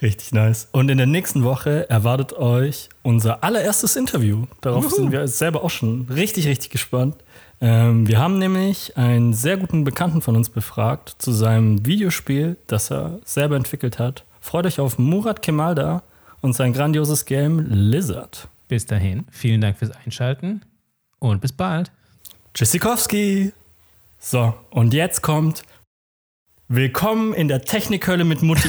Richtig nice. Und in der nächsten Woche erwartet euch unser allererstes Interview. Darauf sind wir selber auch schon richtig, richtig gespannt. Ähm, wir haben nämlich einen sehr guten Bekannten von uns befragt zu seinem Videospiel, das er selber entwickelt hat. Freut euch auf Murat Kemalda und sein grandioses Game Lizard. Bis dahin, vielen Dank fürs Einschalten und bis bald. Tschüssikowski. So, und jetzt kommt Willkommen in der Technikhölle mit Mutti.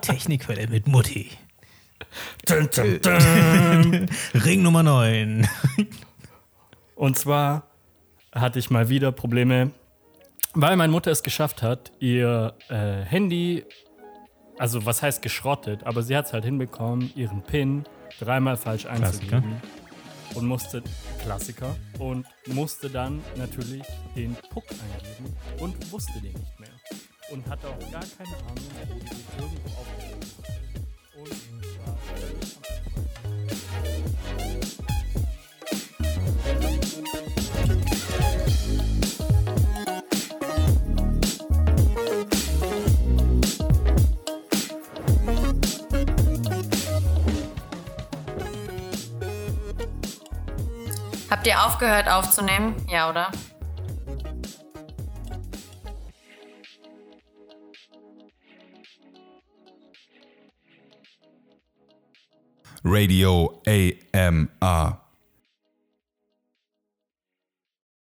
Technikwelle mit Mutti. dun, dun, [laughs] dun. Ring Nummer 9. Und zwar hatte ich mal wieder Probleme, weil meine Mutter es geschafft hat, ihr äh, Handy, also was heißt geschrottet, aber sie hat es halt hinbekommen, ihren PIN dreimal falsch Klassiker. Und musste, Klassiker, und musste dann natürlich den Puck eingeben und wusste den nicht mehr. Und hatte auch gar keine Ahnung, wo die sich irgendwo aufgehoben. Und war völlig am Habt ihr aufgehört aufzunehmen? Ja, oder? Radio AMR.